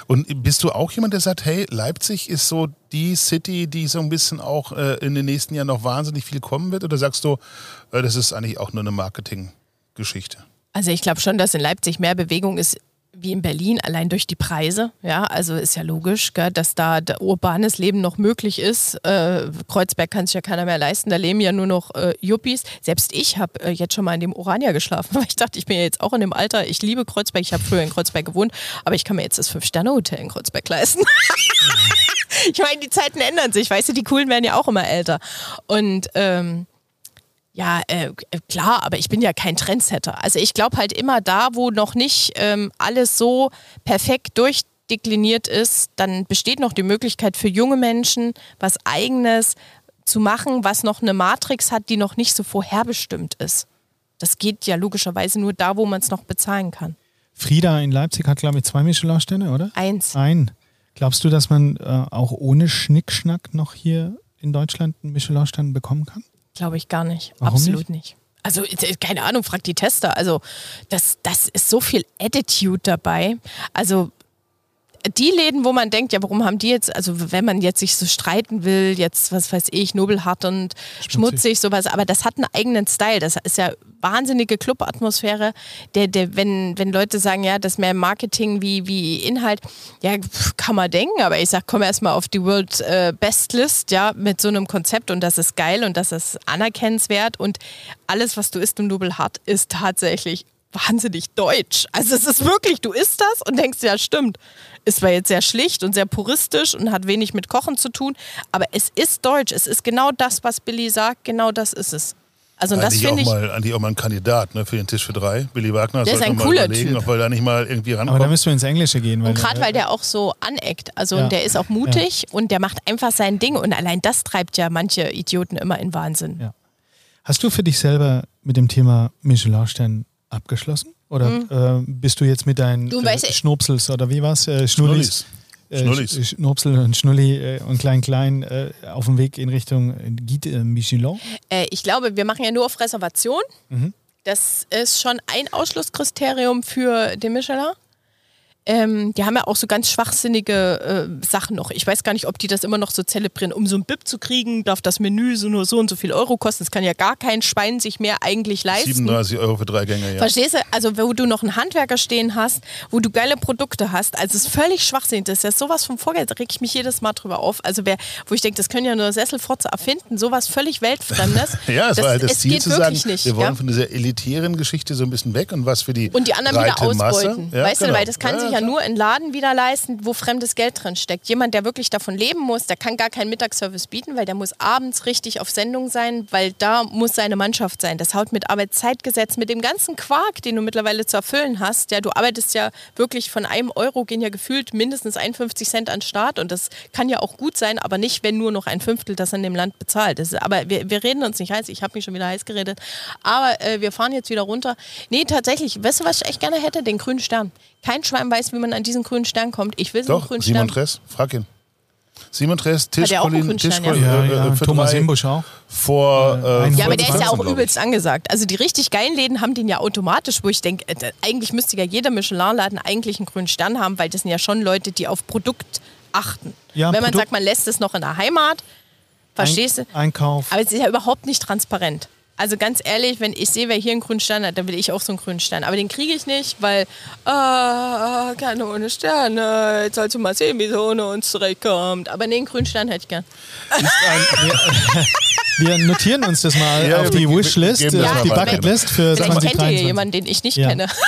Und bist du auch jemand, der sagt, hey, Leipzig ist so die City, die so ein bisschen auch äh, in den nächsten Jahren noch wahnsinnig viel kommen wird? Oder sagst du, äh, das ist eigentlich auch nur eine Marketinggeschichte? Also ich glaube schon, dass in Leipzig mehr Bewegung ist wie in Berlin, allein durch die Preise. Ja, also ist ja logisch, gell, dass da, urbanes Leben noch möglich ist. Äh, Kreuzberg kann sich ja keiner mehr leisten, da leben ja nur noch äh, Yuppies. Selbst ich habe äh, jetzt schon mal in dem Orania geschlafen, (laughs) weil ich dachte, ich bin ja jetzt auch in dem Alter, ich liebe Kreuzberg, ich habe früher in Kreuzberg gewohnt, aber ich kann mir jetzt das Fünf-Sterne-Hotel in Kreuzberg leisten. (laughs) ich meine, die Zeiten ändern sich, weißt du, die Coolen werden ja auch immer älter. Und ähm, ja, äh, klar, aber ich bin ja kein Trendsetter. Also ich glaube halt immer da, wo noch nicht ähm, alles so perfekt durchdekliniert ist, dann besteht noch die Möglichkeit für junge Menschen, was eigenes zu machen, was noch eine Matrix hat, die noch nicht so vorherbestimmt ist. Das geht ja logischerweise nur da, wo man es noch bezahlen kann. Frieda in Leipzig hat, glaube ich, zwei Michelin-Sterne, oder? Eins. Ein. Glaubst du, dass man äh, auch ohne Schnickschnack noch hier in Deutschland einen Michelin-Stern bekommen kann? Glaube ich gar nicht. Warum Absolut nicht? Also, äh, keine Ahnung, frag die Tester. Also, das, das ist so viel Attitude dabei. Also, die Läden, wo man denkt, ja, warum haben die jetzt, also wenn man jetzt sich so streiten will, jetzt, was weiß ich, nobelhart und schmutzig, sowas, aber das hat einen eigenen Style. Das ist ja wahnsinnige Club-Atmosphäre, der, der, wenn, wenn Leute sagen, ja, das ist mehr Marketing wie, wie Inhalt, ja, kann man denken, aber ich sag, komm erst mal auf die World äh, Best List, ja, mit so einem Konzept und das ist geil und das ist anerkennenswert und alles, was du isst im Nobelhart, ist tatsächlich wahnsinnig deutsch. Also es ist wirklich, du isst das und denkst, ja, stimmt. Ist zwar jetzt sehr schlicht und sehr puristisch und hat wenig mit Kochen zu tun, aber es ist deutsch. Es ist genau das, was Billy sagt, genau das ist es. Also das finde ich, mal, eigentlich auch mal ein Kandidat ne, für den Tisch für drei. Billy Wagner Der ist ein mal cooler überlegen, Typ. ob wir da nicht mal irgendwie Aber da rankommen. müssen wir ins Englische gehen. Weil, und gerade weil der auch so aneckt, also Ja. der ist auch mutig und der macht einfach sein Ding und allein das treibt ja manche Idioten immer in Wahnsinn. Ja. Hast du für dich selber mit dem Thema Michelin-Stern abgeschlossen? Oder äh, bist du jetzt mit deinen Mhm. Du, äh, Schnupsels oder wie war's? Äh, Schnullis? Äh, Schnullis. Sch- Schnupsel und Schnulli äh, und Klein Klein äh, auf dem Weg in Richtung äh, Guide äh, Michelin? Äh, ich glaube, wir machen ja nur auf Reservation. Mhm. Das ist schon ein Ausschlusskriterium für den Michelin. Ähm, die haben ja auch so ganz schwachsinnige äh, Sachen noch. Ich weiß gar nicht, ob die das immer noch so zelebrieren. Um so ein BIP zu kriegen, darf das Menü so nur so und so viel Euro kosten. Das kann ja gar kein Schwein sich mehr eigentlich leisten. 37 Euro für drei Gänge, ja. Verstehst du? Also, wo du noch einen Handwerker stehen hast, wo du geile Produkte hast. Also, es ist völlig schwachsinnig. Das ist ja sowas vom Vorgeld. Da reg ich mich jedes Mal drüber auf. Also, wer, wo ich denke, das können ja nur Sesselfotze erfinden. Sowas völlig Weltfremdes. (laughs) ja, es das, war halt das es Ziel geht zu wirklich sagen, nicht. wir wollen ja? von dieser elitären Geschichte so ein bisschen weg und was für die Und die anderen wieder ausbeuten. Ja, weißt genau. du, weil das kann ja, sich ja klar. nur ein Laden wieder leisten, wo fremdes Geld drin steckt. Jemand, der wirklich davon leben muss, der kann gar keinen Mittagsservice bieten, weil der muss abends richtig auf Sendung sein, weil da muss seine Mannschaft sein. Das haut mit Arbeitszeitgesetz, mit dem ganzen Quark, den du mittlerweile zu erfüllen hast. Ja, du arbeitest ja wirklich von einem Euro, gehen ja gefühlt mindestens 51 Cent an den Start und das kann ja auch gut sein, aber nicht, wenn nur noch ein Fünftel das in dem Land bezahlt. Ist, aber wir, wir reden uns nicht heiß, ich habe mich schon wieder heiß geredet, aber äh, wir fahren jetzt wieder runter. Nee, tatsächlich, weißt du, was ich echt gerne hätte? Den grünen Stern. Kein Schwein weiß, wie man an diesen grünen Stern kommt. Ich will so einen grünen Simon Stern. Tress, frag ihn. Simon Tress, Tischkolin, Tischkolin, ja? äh, Ja, ja, für Thomas Imbusch auch. Vor, Äh, äh, Ja, aber der ist ja 2014, auch übelst angesagt. Also die richtig geilen Läden haben den ja automatisch, wo ich denke, äh, eigentlich müsste ja jeder Michelin-Laden eigentlich einen grünen Stern haben, weil das sind ja schon Leute, die auf Produkt achten. Ja, Wenn man Produkt- sagt, man lässt es noch in der Heimat, verstehst du? Ein Einkauf. Aber es ist ja überhaupt nicht transparent. Also ganz ehrlich, wenn ich sehe, wer hier einen grünen Stern hat, dann will ich auch so einen grünen Stern. Aber den kriege ich nicht, weil, ah, keine ohne Sterne, jetzt sollst du mal sehen, wie es ohne uns zurechtkommt. Aber nee, einen grünen Stern hätte ich gern. (laughs) Wir notieren uns das mal Ja, auf die Wishlist, auf die. Bucketlist für Vielleicht kennt ihr 2023. jemanden, den ich nicht Ja. kenne. (laughs)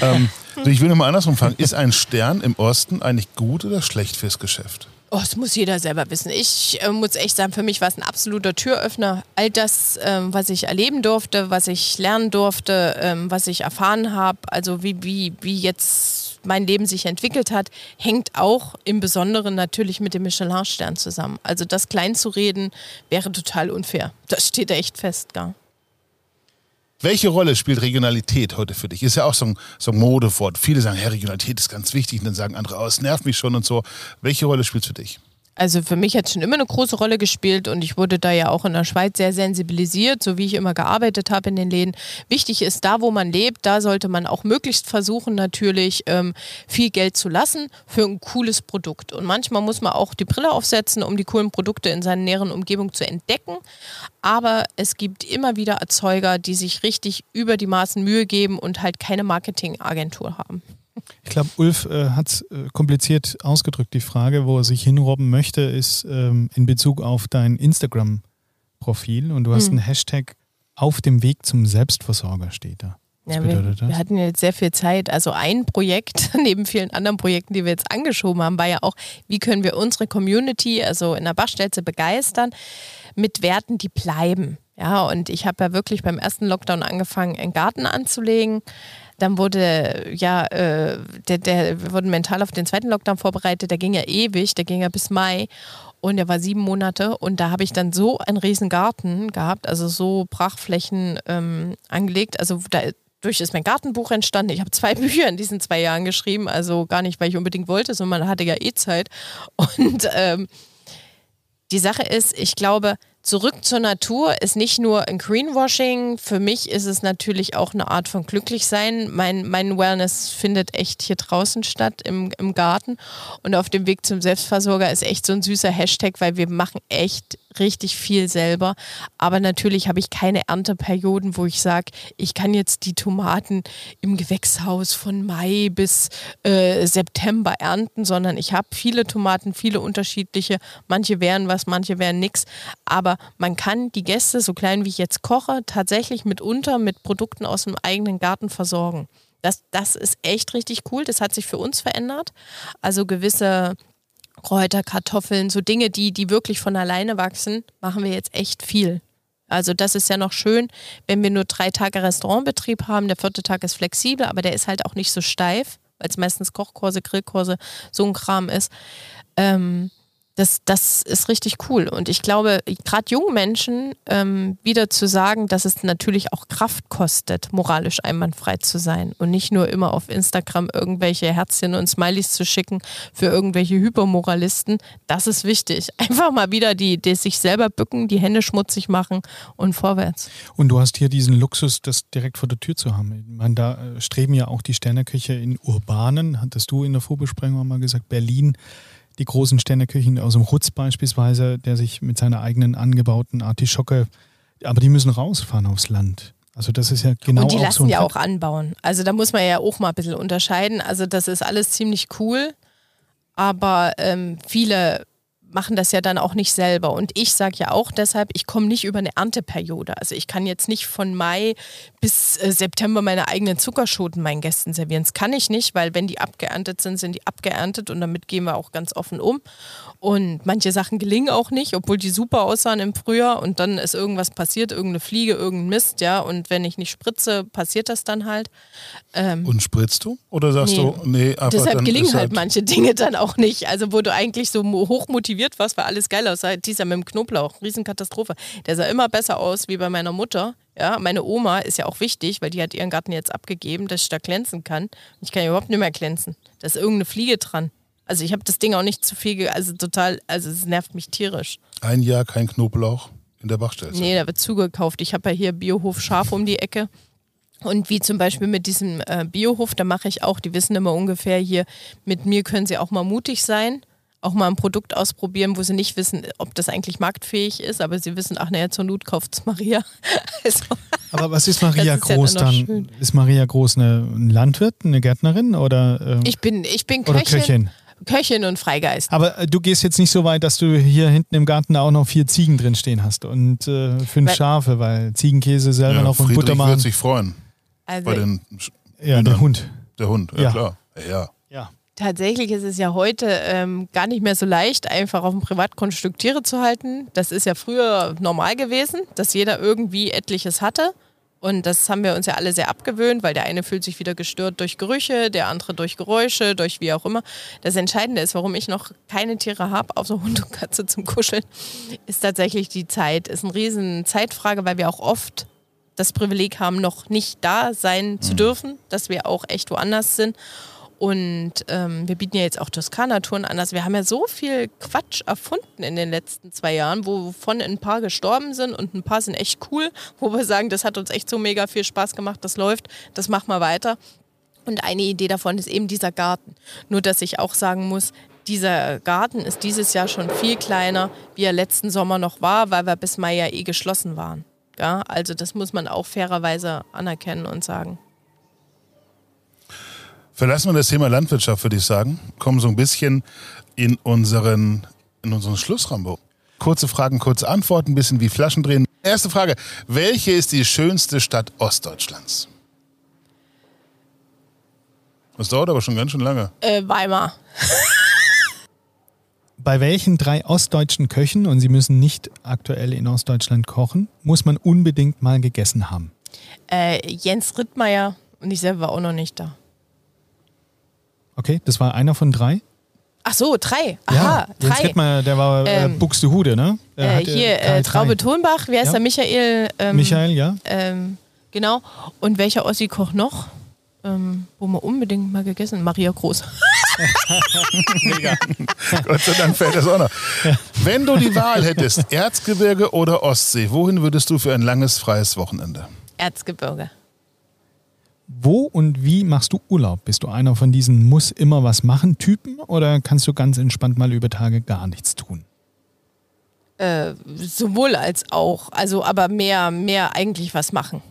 Ähm, ich will nochmal andersrum fragen. Ist ein Stern im Osten eigentlich gut oder schlecht fürs Geschäft? Oh, das muss jeder selber wissen. Ich äh, muss echt sagen, für mich war es ein absoluter Türöffner. All das, ähm, was ich erleben durfte, was ich lernen durfte, ähm, was ich erfahren habe, also wie, wie, wie jetzt mein Leben sich entwickelt hat, hängt auch im Besonderen natürlich mit dem Michelin-Stern zusammen. Also das klein zu reden, wäre total unfair. Das steht echt fest, gar. Welche Rolle spielt Regionalität heute für dich? Ist ja auch so ein, so ein Modewort. Viele sagen, ja, Regionalität ist ganz wichtig. Und dann sagen andere, oh, es nervt mich schon und so. Welche Rolle spielt es für dich? Also für mich hat es schon immer eine große Rolle gespielt und ich wurde da ja auch in der Schweiz sehr sensibilisiert, so wie ich immer gearbeitet habe in den Läden. Wichtig ist, da wo man lebt, da sollte man auch möglichst versuchen, natürlich ähm, viel Geld zu lassen für ein cooles Produkt. Und manchmal muss man auch die Brille aufsetzen, um die coolen Produkte in seiner näheren Umgebung zu entdecken. Aber es gibt immer wieder Erzeuger, die sich richtig über die Maßen Mühe geben und halt keine Marketingagentur haben. Ich glaube, Ulf äh, hat es äh, kompliziert ausgedrückt. Die Frage, wo er sich hinrobben möchte, ist ähm, in Bezug auf dein Instagram-Profil. Und du hast Hm. einen Hashtag auf dem Weg zum Selbstversorger steht da. Was Ja, wir, bedeutet das? wir hatten jetzt sehr viel Zeit. Also ein Projekt (laughs) neben vielen anderen Projekten, die wir jetzt angeschoben haben, war ja auch, wie können wir unsere Community, also in der Bachstelze, begeistern mit Werten, die bleiben. Ja, und ich habe ja wirklich beim ersten Lockdown angefangen, einen Garten anzulegen. Dann wurde ja, äh, der, der, wir wurden mental auf den zweiten Lockdown vorbereitet. Der ging ja ewig, der ging ja bis Mai. Und der war sieben Monate und da habe ich dann so einen riesen Garten gehabt, also so Brachflächen ähm, angelegt. Also da, durch ist mein Gartenbuch entstanden. Ich habe zwei (laughs) Bücher in diesen zwei Jahren geschrieben, also gar nicht, weil ich unbedingt wollte, sondern man hatte ja eh Zeit. Und ähm, die Sache ist, ich glaube, zurück zur Natur ist nicht nur ein Greenwashing. Für mich ist es natürlich auch eine Art von Glücklichsein. Mein, mein Wellness findet echt hier draußen statt, im, im Garten. Und auf dem Weg zum Selbstversorger ist echt so ein süßer Hashtag, weil wir machen echt richtig viel selber. Aber natürlich habe ich keine Ernteperioden, wo ich sage, ich kann jetzt die Tomaten im Gewächshaus von Mai bis äh, September ernten, sondern ich habe viele Tomaten, viele unterschiedliche. Manche wären was, manche wären nichts. Aber man kann die Gäste, so klein wie ich jetzt koche, tatsächlich mitunter mit Produkten aus dem eigenen Garten versorgen. Das, das ist echt richtig cool. Das hat sich für uns verändert. Also gewisse Kräuter, Kartoffeln, so Dinge, die, die wirklich von alleine wachsen, machen wir jetzt echt viel. Also das ist ja noch schön, wenn wir nur drei Tage Restaurantbetrieb haben. Der vierte Tag ist flexibel, aber der ist halt auch nicht so steif, weil es meistens Kochkurse, Grillkurse, so ein Kram ist. Ähm, das, das ist richtig cool. Und ich glaube, gerade jungen Menschen ähm, wieder zu sagen, dass es natürlich auch Kraft kostet, moralisch einwandfrei zu sein und nicht nur immer auf Instagram irgendwelche Herzchen und Smileys zu schicken für irgendwelche Hypermoralisten, das ist wichtig. (laughs) Einfach mal wieder die, die sich selber bücken, die Hände schmutzig machen und vorwärts. Und du hast hier diesen Luxus, das direkt vor der Tür zu haben. Ich meine, da äh, streben ja auch die Sterneköche in urbanen, hattest du in der Vorbesprechung mal gesagt, Berlin die großen Sterneküchen aus dem Rutz beispielsweise, der sich mit seiner eigenen angebauten Artischocke, aber die müssen rausfahren aufs Land. Also das ist ja genau Und die lassen so ja auch anbauen. Also da muss man ja auch mal ein bisschen unterscheiden. Also das ist alles ziemlich cool, aber ähm, viele machen das ja dann auch nicht selber. Und ich sage ja auch deshalb, ich komme nicht über eine Ernteperiode. Also ich kann jetzt nicht von Mai bis äh, September meine eigenen Zuckerschoten meinen Gästen servieren. Das kann ich nicht, weil wenn die abgeerntet sind, sind die abgeerntet und damit gehen wir auch ganz offen um. Und manche Sachen gelingen auch nicht, obwohl die super aussahen im Frühjahr und dann ist irgendwas passiert, irgendeine Fliege, irgendein Mist, ja. Und wenn ich nicht spritze, passiert das dann halt. Ähm, Und spritzt du? Oder sagst Nee. du, nee, einfach Deshalb gelingen ist halt manche Dinge dann auch nicht. Also wo du eigentlich so mo- motiviert warst, weil alles geil aussah. Dieser mit dem Knoblauch, Riesenkatastrophe. Der sah immer besser aus wie bei meiner Mutter. Ja, meine Oma ist ja auch wichtig, weil die hat ihren Garten jetzt abgegeben, dass ich da glänzen kann. Ich kann ja überhaupt nicht mehr glänzen. Da ist irgendeine Fliege dran. Also ich habe das Ding auch nicht zu viel, also total, also es nervt mich tierisch. Ein Jahr kein Knoblauch in der Bachstelze. Nee, da wird zugekauft. Ich habe ja hier Biohof Schaf um die Ecke. Und wie zum Beispiel mit diesem äh, Biohof, da mache ich auch, die wissen immer ungefähr hier, mit mir können sie auch mal mutig sein, auch mal ein Produkt ausprobieren, wo sie nicht wissen, ob das eigentlich marktfähig ist, aber sie wissen, ach naja, zur Not kauft es Maria. (laughs) also, Aber was ist Maria ist ja Groß dann dann? Ist Maria Groß eine, ein Landwirt, eine Gärtnerin oder, ähm, ich bin, ich bin Köchin, Köchin? Köchin und Freigeist. Aber äh, du gehst jetzt nicht so weit, dass du hier hinten im Garten auch noch vier Ziegen drin stehen hast und äh, fünf Weil- Schafe, weil Ziegenkäse selber Ja, noch und Friedrich Butter wird machen. sich freuen. Also Bei den, Ja, der Hund. der Hund, ja, Ja. klar. Ja. Tatsächlich ist es ja heute ähm, gar nicht mehr so leicht, einfach auf dem Privatgrundstück Tiere zu halten. Das ist ja früher normal gewesen, dass jeder irgendwie etliches hatte. Und das haben wir uns ja alle sehr abgewöhnt, weil der eine fühlt sich wieder gestört durch Gerüche, der andere durch Geräusche, durch wie auch immer. Das Entscheidende ist, warum ich noch keine Tiere habe, außer Hund und Katze zum Kuscheln, ist tatsächlich die Zeit. Ist eine riesen Zeitfrage, weil wir auch oft das Privileg haben, noch nicht da sein zu dürfen, dass wir auch echt woanders sind. Und ähm, wir bieten ja jetzt auch Toskana-Touren an. Also wir haben ja so viel Quatsch erfunden in den letzten zwei Jahren, wovon ein paar gestorben sind und ein paar sind echt cool, wo wir sagen, das hat uns echt so mega viel Spaß gemacht, das läuft, das machen wir weiter. Und eine Idee davon ist eben dieser Garten. Nur dass ich auch sagen muss, dieser Garten ist dieses Jahr schon viel kleiner, wie er letzten Sommer noch war, weil wir bis Mai ja eh geschlossen waren. Ja, also das muss man auch fairerweise anerkennen und sagen. Verlassen wir das Thema Landwirtschaft, würde ich sagen. Kommen so ein bisschen in unseren, in unseren Schlussrambo. Kurze Fragen, kurze Antworten, ein bisschen wie Flaschen drehen. Erste Frage. Welche ist die schönste Stadt Ostdeutschlands? Das dauert aber schon ganz schön lange. Äh, Weimar. (laughs) Bei welchen drei ostdeutschen Köchen, und sie müssen nicht aktuell in Ostdeutschland kochen, muss man unbedingt mal gegessen haben? Äh, Jens Rittmeier und ich selber war auch noch nicht da. Okay, das war einer von drei? Ach so, drei. Aha, Jens drei. Rittmeier, der war äh, Ähm, Buxtehude, ne? Äh, hatte hier, äh, Traube drei. Thunbach, wer ist Ja. der Michael? Ähm, Michael, ja? Ähm, genau. Und welcher Ossi-Koch noch? Ähm, wo wir unbedingt mal gegessen Maria Groß. (laughs) Gott sei Dank fällt das auch noch. Wenn du die Wahl hättest, Erzgebirge oder Ostsee, wohin würdest du für ein langes, freies Wochenende? Erzgebirge. Wo und wie machst du Urlaub? Bist du einer von diesen muss immer was machen Typen oder kannst du ganz entspannt mal über Tage gar nichts tun? Äh, sowohl als auch. Also, aber mehr, mehr eigentlich was machen.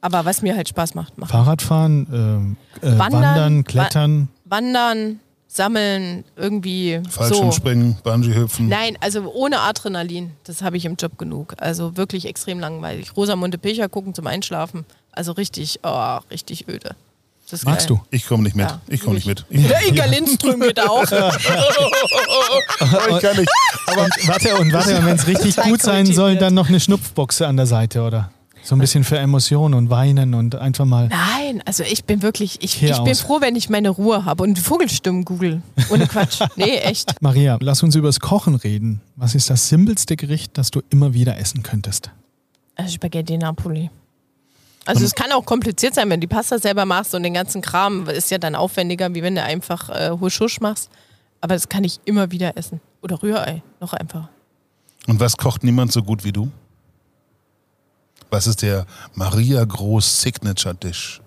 Aber was mir halt Spaß macht, machen. Fahrradfahren, äh, äh, Wandern, Wandern, Klettern. Wandern, sammeln, irgendwie so. Fallschirmspringen, Bungee-Hüpfen. Nein, also ohne Adrenalin. Das habe ich im Job genug. Also wirklich extrem langweilig. Rosamunde Pilcher gucken zum Einschlafen. Also richtig, oh, richtig öde. Magst geil. du? Ich komme nicht mit. Ja, ich komme nicht mit. Ich, Der Inga Lindström geht auch. (laughs) ich kann nicht. Und warte, und warte, wenn es richtig gut sein soll, dann noch eine Schnupfboxe an der Seite, oder? So ein bisschen für Emotionen und Weinen und einfach mal. Nein, also ich bin wirklich, ich, ich bin froh, wenn ich meine Ruhe habe und Vogelstimmen google. Ohne Quatsch. (laughs) Nee, echt. Maria, lass uns über das Kochen reden. Was ist das simpelste Gericht, das du immer wieder essen könntest? Spaghetti Napoli. Also es kann auch kompliziert sein, wenn du die Pasta selber machst und den ganzen Kram ist ja dann aufwendiger, wie wenn du einfach äh, Husch Husch machst. Aber das kann ich immer wieder essen. Oder Rührei, noch einfach. Und was kocht niemand so gut wie du? Was ist der Maria Groß Signature Dish?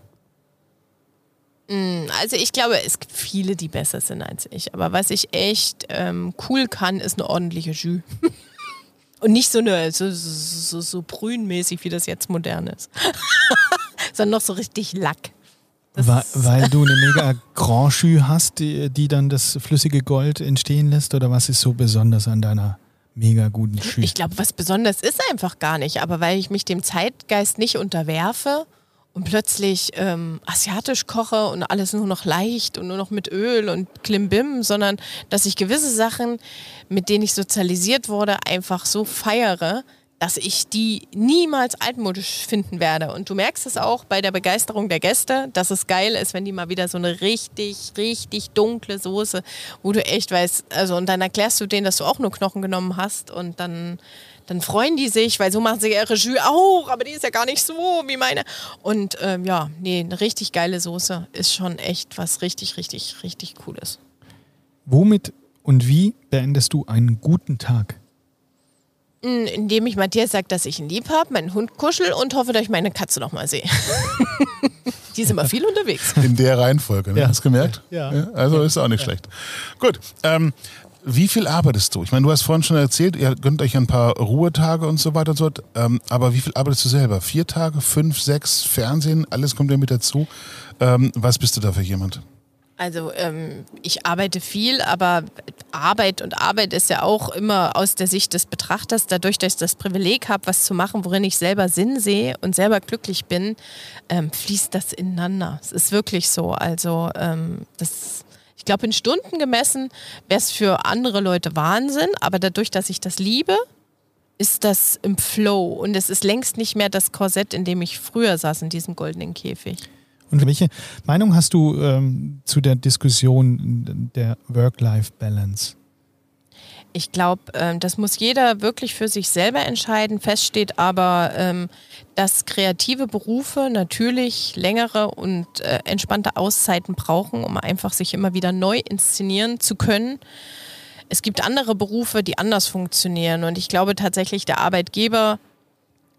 Mm, also ich glaube, es gibt viele, die besser sind als ich. Aber was ich echt ähm, cool kann, ist eine ordentliche Jus. (laughs) Und nicht so eine so, so, so, so brünmäßig, wie das jetzt modern ist. (laughs) Sondern noch so richtig Lack. Weil, weil, du eine mega (laughs) Grand Jus hast, die, die, dann das flüssige Gold entstehen lässt? Oder was ist so besonders an deiner mega guten Jus? Ich glaube, was besonders ist einfach gar nicht. Aber weil ich mich dem Zeitgeist nicht unterwerfe und plötzlich ähm, asiatisch koche und alles nur noch leicht und nur noch mit Öl und Klimbim, sondern dass ich gewisse Sachen, mit denen ich sozialisiert wurde, einfach so feiere, dass ich die niemals altmodisch finden werde. Und du merkst es auch bei der Begeisterung der Gäste, dass es geil ist, wenn die mal wieder so eine richtig, richtig dunkle Soße, wo du echt weißt, also und dann erklärst du denen, dass du auch nur Knochen genommen hast und dann dann freuen die sich, weil so machen sie ihre Jus auch, aber die ist ja gar nicht so wie meine. Und ähm, ja, nee, eine richtig geile Soße ist schon echt was richtig, richtig, richtig Cooles. Womit und wie beendest du einen guten Tag? Hm, indem ich Matthias sage, dass ich ihn lieb habe, meinen Hund kuschel und hoffe, dass ich meine Katze noch mal sehe. (laughs) Die ist immer viel unterwegs. In der Reihenfolge, ne? Ja. Hast du gemerkt? Ja. ja also ist auch nicht ja. schlecht. Gut. Ähm, wie viel arbeitest du? Ich meine, du hast vorhin schon erzählt, ihr gönnt euch ein paar Ruhetage und so weiter und so fort. Ähm, aber wie viel arbeitest du selber? Vier Tage, fünf, sechs, Fernsehen, alles kommt ja mit dazu. Ähm, was bist du da für jemand? Also ähm, ich arbeite viel, aber Arbeit und Arbeit ist ja auch immer aus der Sicht des Betrachters. Dadurch, dass ich das Privileg habe, was zu machen, worin ich selber Sinn sehe und selber glücklich bin, ähm, fließt das ineinander. Es ist wirklich so. Also ähm, das ich glaube, in Stunden gemessen wäre es für andere Leute Wahnsinn, aber dadurch, dass ich das liebe, ist das im Flow und es ist längst nicht mehr das Korsett, in dem ich früher saß, in diesem goldenen Käfig. Und welche Meinung hast du ähm, zu der Diskussion der Work-Life-Balance? Ich glaube, ähm, das muss jeder wirklich für sich selber entscheiden. Fest steht aber, ähm, dass kreative Berufe natürlich längere und äh, entspannte Auszeiten brauchen, um einfach sich immer wieder neu inszenieren zu können. Es gibt andere Berufe, die anders funktionieren. Und ich glaube tatsächlich, der Arbeitgeber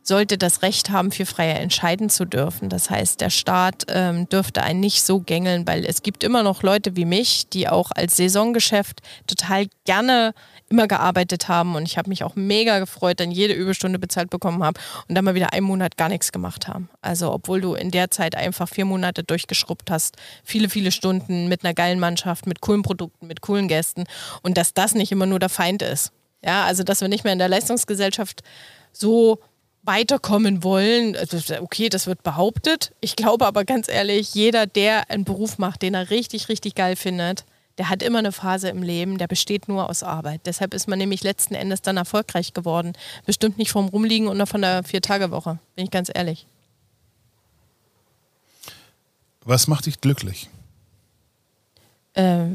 sollte das Recht haben, für freie entscheiden zu dürfen. Das heißt, der Staat ähm, dürfte einen nicht so gängeln, weil es gibt immer noch Leute wie mich, die auch als Saisongeschäft total gerne immer gearbeitet haben und ich habe mich auch mega gefreut, dann jede Überstunde bezahlt bekommen habe und dann mal wieder einen Monat gar nichts gemacht haben. Also obwohl du in der Zeit einfach vier Monate durchgeschrubbt hast, viele, viele Stunden mit einer geilen Mannschaft, mit coolen Produkten, mit coolen Gästen und dass das nicht immer nur der Feind ist. Ja, also dass wir nicht mehr in der Leistungsgesellschaft so weiterkommen wollen. Also, okay, das wird behauptet. Ich glaube aber ganz ehrlich, jeder, der einen Beruf macht, den er richtig, richtig geil findet, der hat immer eine Phase im Leben, der besteht nur aus Arbeit. Deshalb ist man nämlich letzten Endes dann erfolgreich geworden. Bestimmt nicht vom Rumliegen oder von der Vier-Tage-Woche, bin ich ganz ehrlich. Was macht dich glücklich? Äh,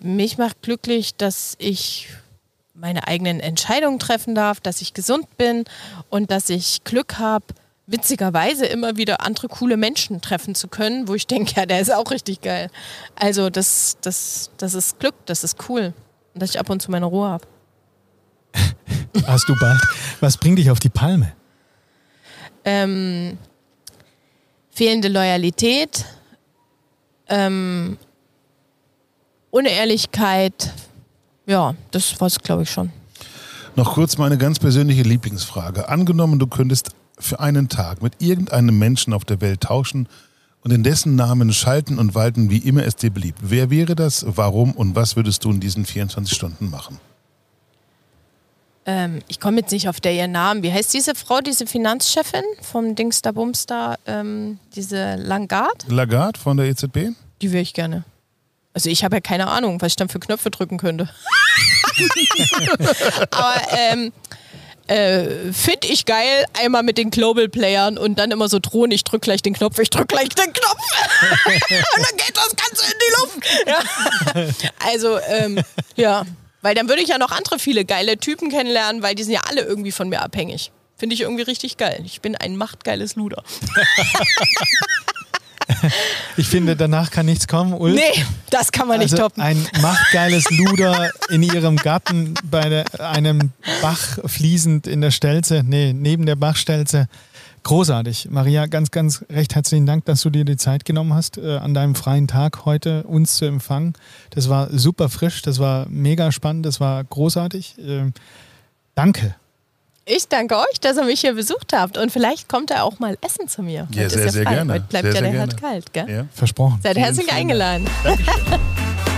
mich macht glücklich, dass ich meine eigenen Entscheidungen treffen darf, dass ich gesund bin und dass ich Glück habe, witzigerweise immer wieder andere coole Menschen treffen zu können, wo ich denke, (laughs) ja, der ist auch richtig geil. Also das, das, das ist Glück, das ist cool. Und dass ich ab und zu meine Ruhe habe. (laughs) Hast du bald. Was bringt dich auf die Palme? Ähm, fehlende Loyalität, ähm, Unehrlichkeit, ja, das war es, glaube ich, schon. Noch kurz meine ganz persönliche Lieblingsfrage. Angenommen, du könntest für einen Tag mit irgendeinem Menschen auf der Welt tauschen und in dessen Namen schalten und walten, wie immer es dir beliebt. Wer wäre das, warum und was würdest du in diesen 24 Stunden machen? Ähm, ich komme jetzt nicht auf der ihren Namen. Wie heißt diese Frau, diese Finanzchefin vom Dingster Bumster, ähm, diese Langard? Lagarde von der EZB? Die wäre ich gerne. Also ich habe ja keine Ahnung, was ich dann für Knöpfe drücken könnte. (laughs) Aber ähm, Äh, Finde ich geil, einmal mit den Global Playern und dann immer so drohen, ich drück gleich den Knopf, ich drück gleich den Knopf. (laughs) und dann geht das Ganze in die Luft. Ja. Also, ähm, ja. Weil dann würde ich ja noch andere viele geile Typen kennenlernen, weil die sind ja alle irgendwie von mir abhängig. Finde ich irgendwie richtig geil. Ich bin ein machtgeiles Luder. (laughs) (laughs) Ich finde, danach kann nichts kommen. Ulf. Nee, das kann man also nicht toppen. Ein machtgeiles Luder in ihrem Garten bei der, einem Bach fließend in der Stelze, nee, neben der Bachstelze. Großartig. Maria, ganz, ganz recht herzlichen Dank, dass du dir die Zeit genommen hast, äh, an deinem freien Tag heute uns zu empfangen. Das war super frisch, das war mega spannend, das war großartig. Ähm, danke. Ich danke euch, dass ihr mich hier besucht habt. Und vielleicht kommt er auch mal essen zu mir. Ja, Heute sehr, ist sehr frei. gerne. Heute bleibt sehr, ja der. Herd kalt, gell? Ja. Versprochen. Seid herzlich eingeladen. Dankeschön. (laughs)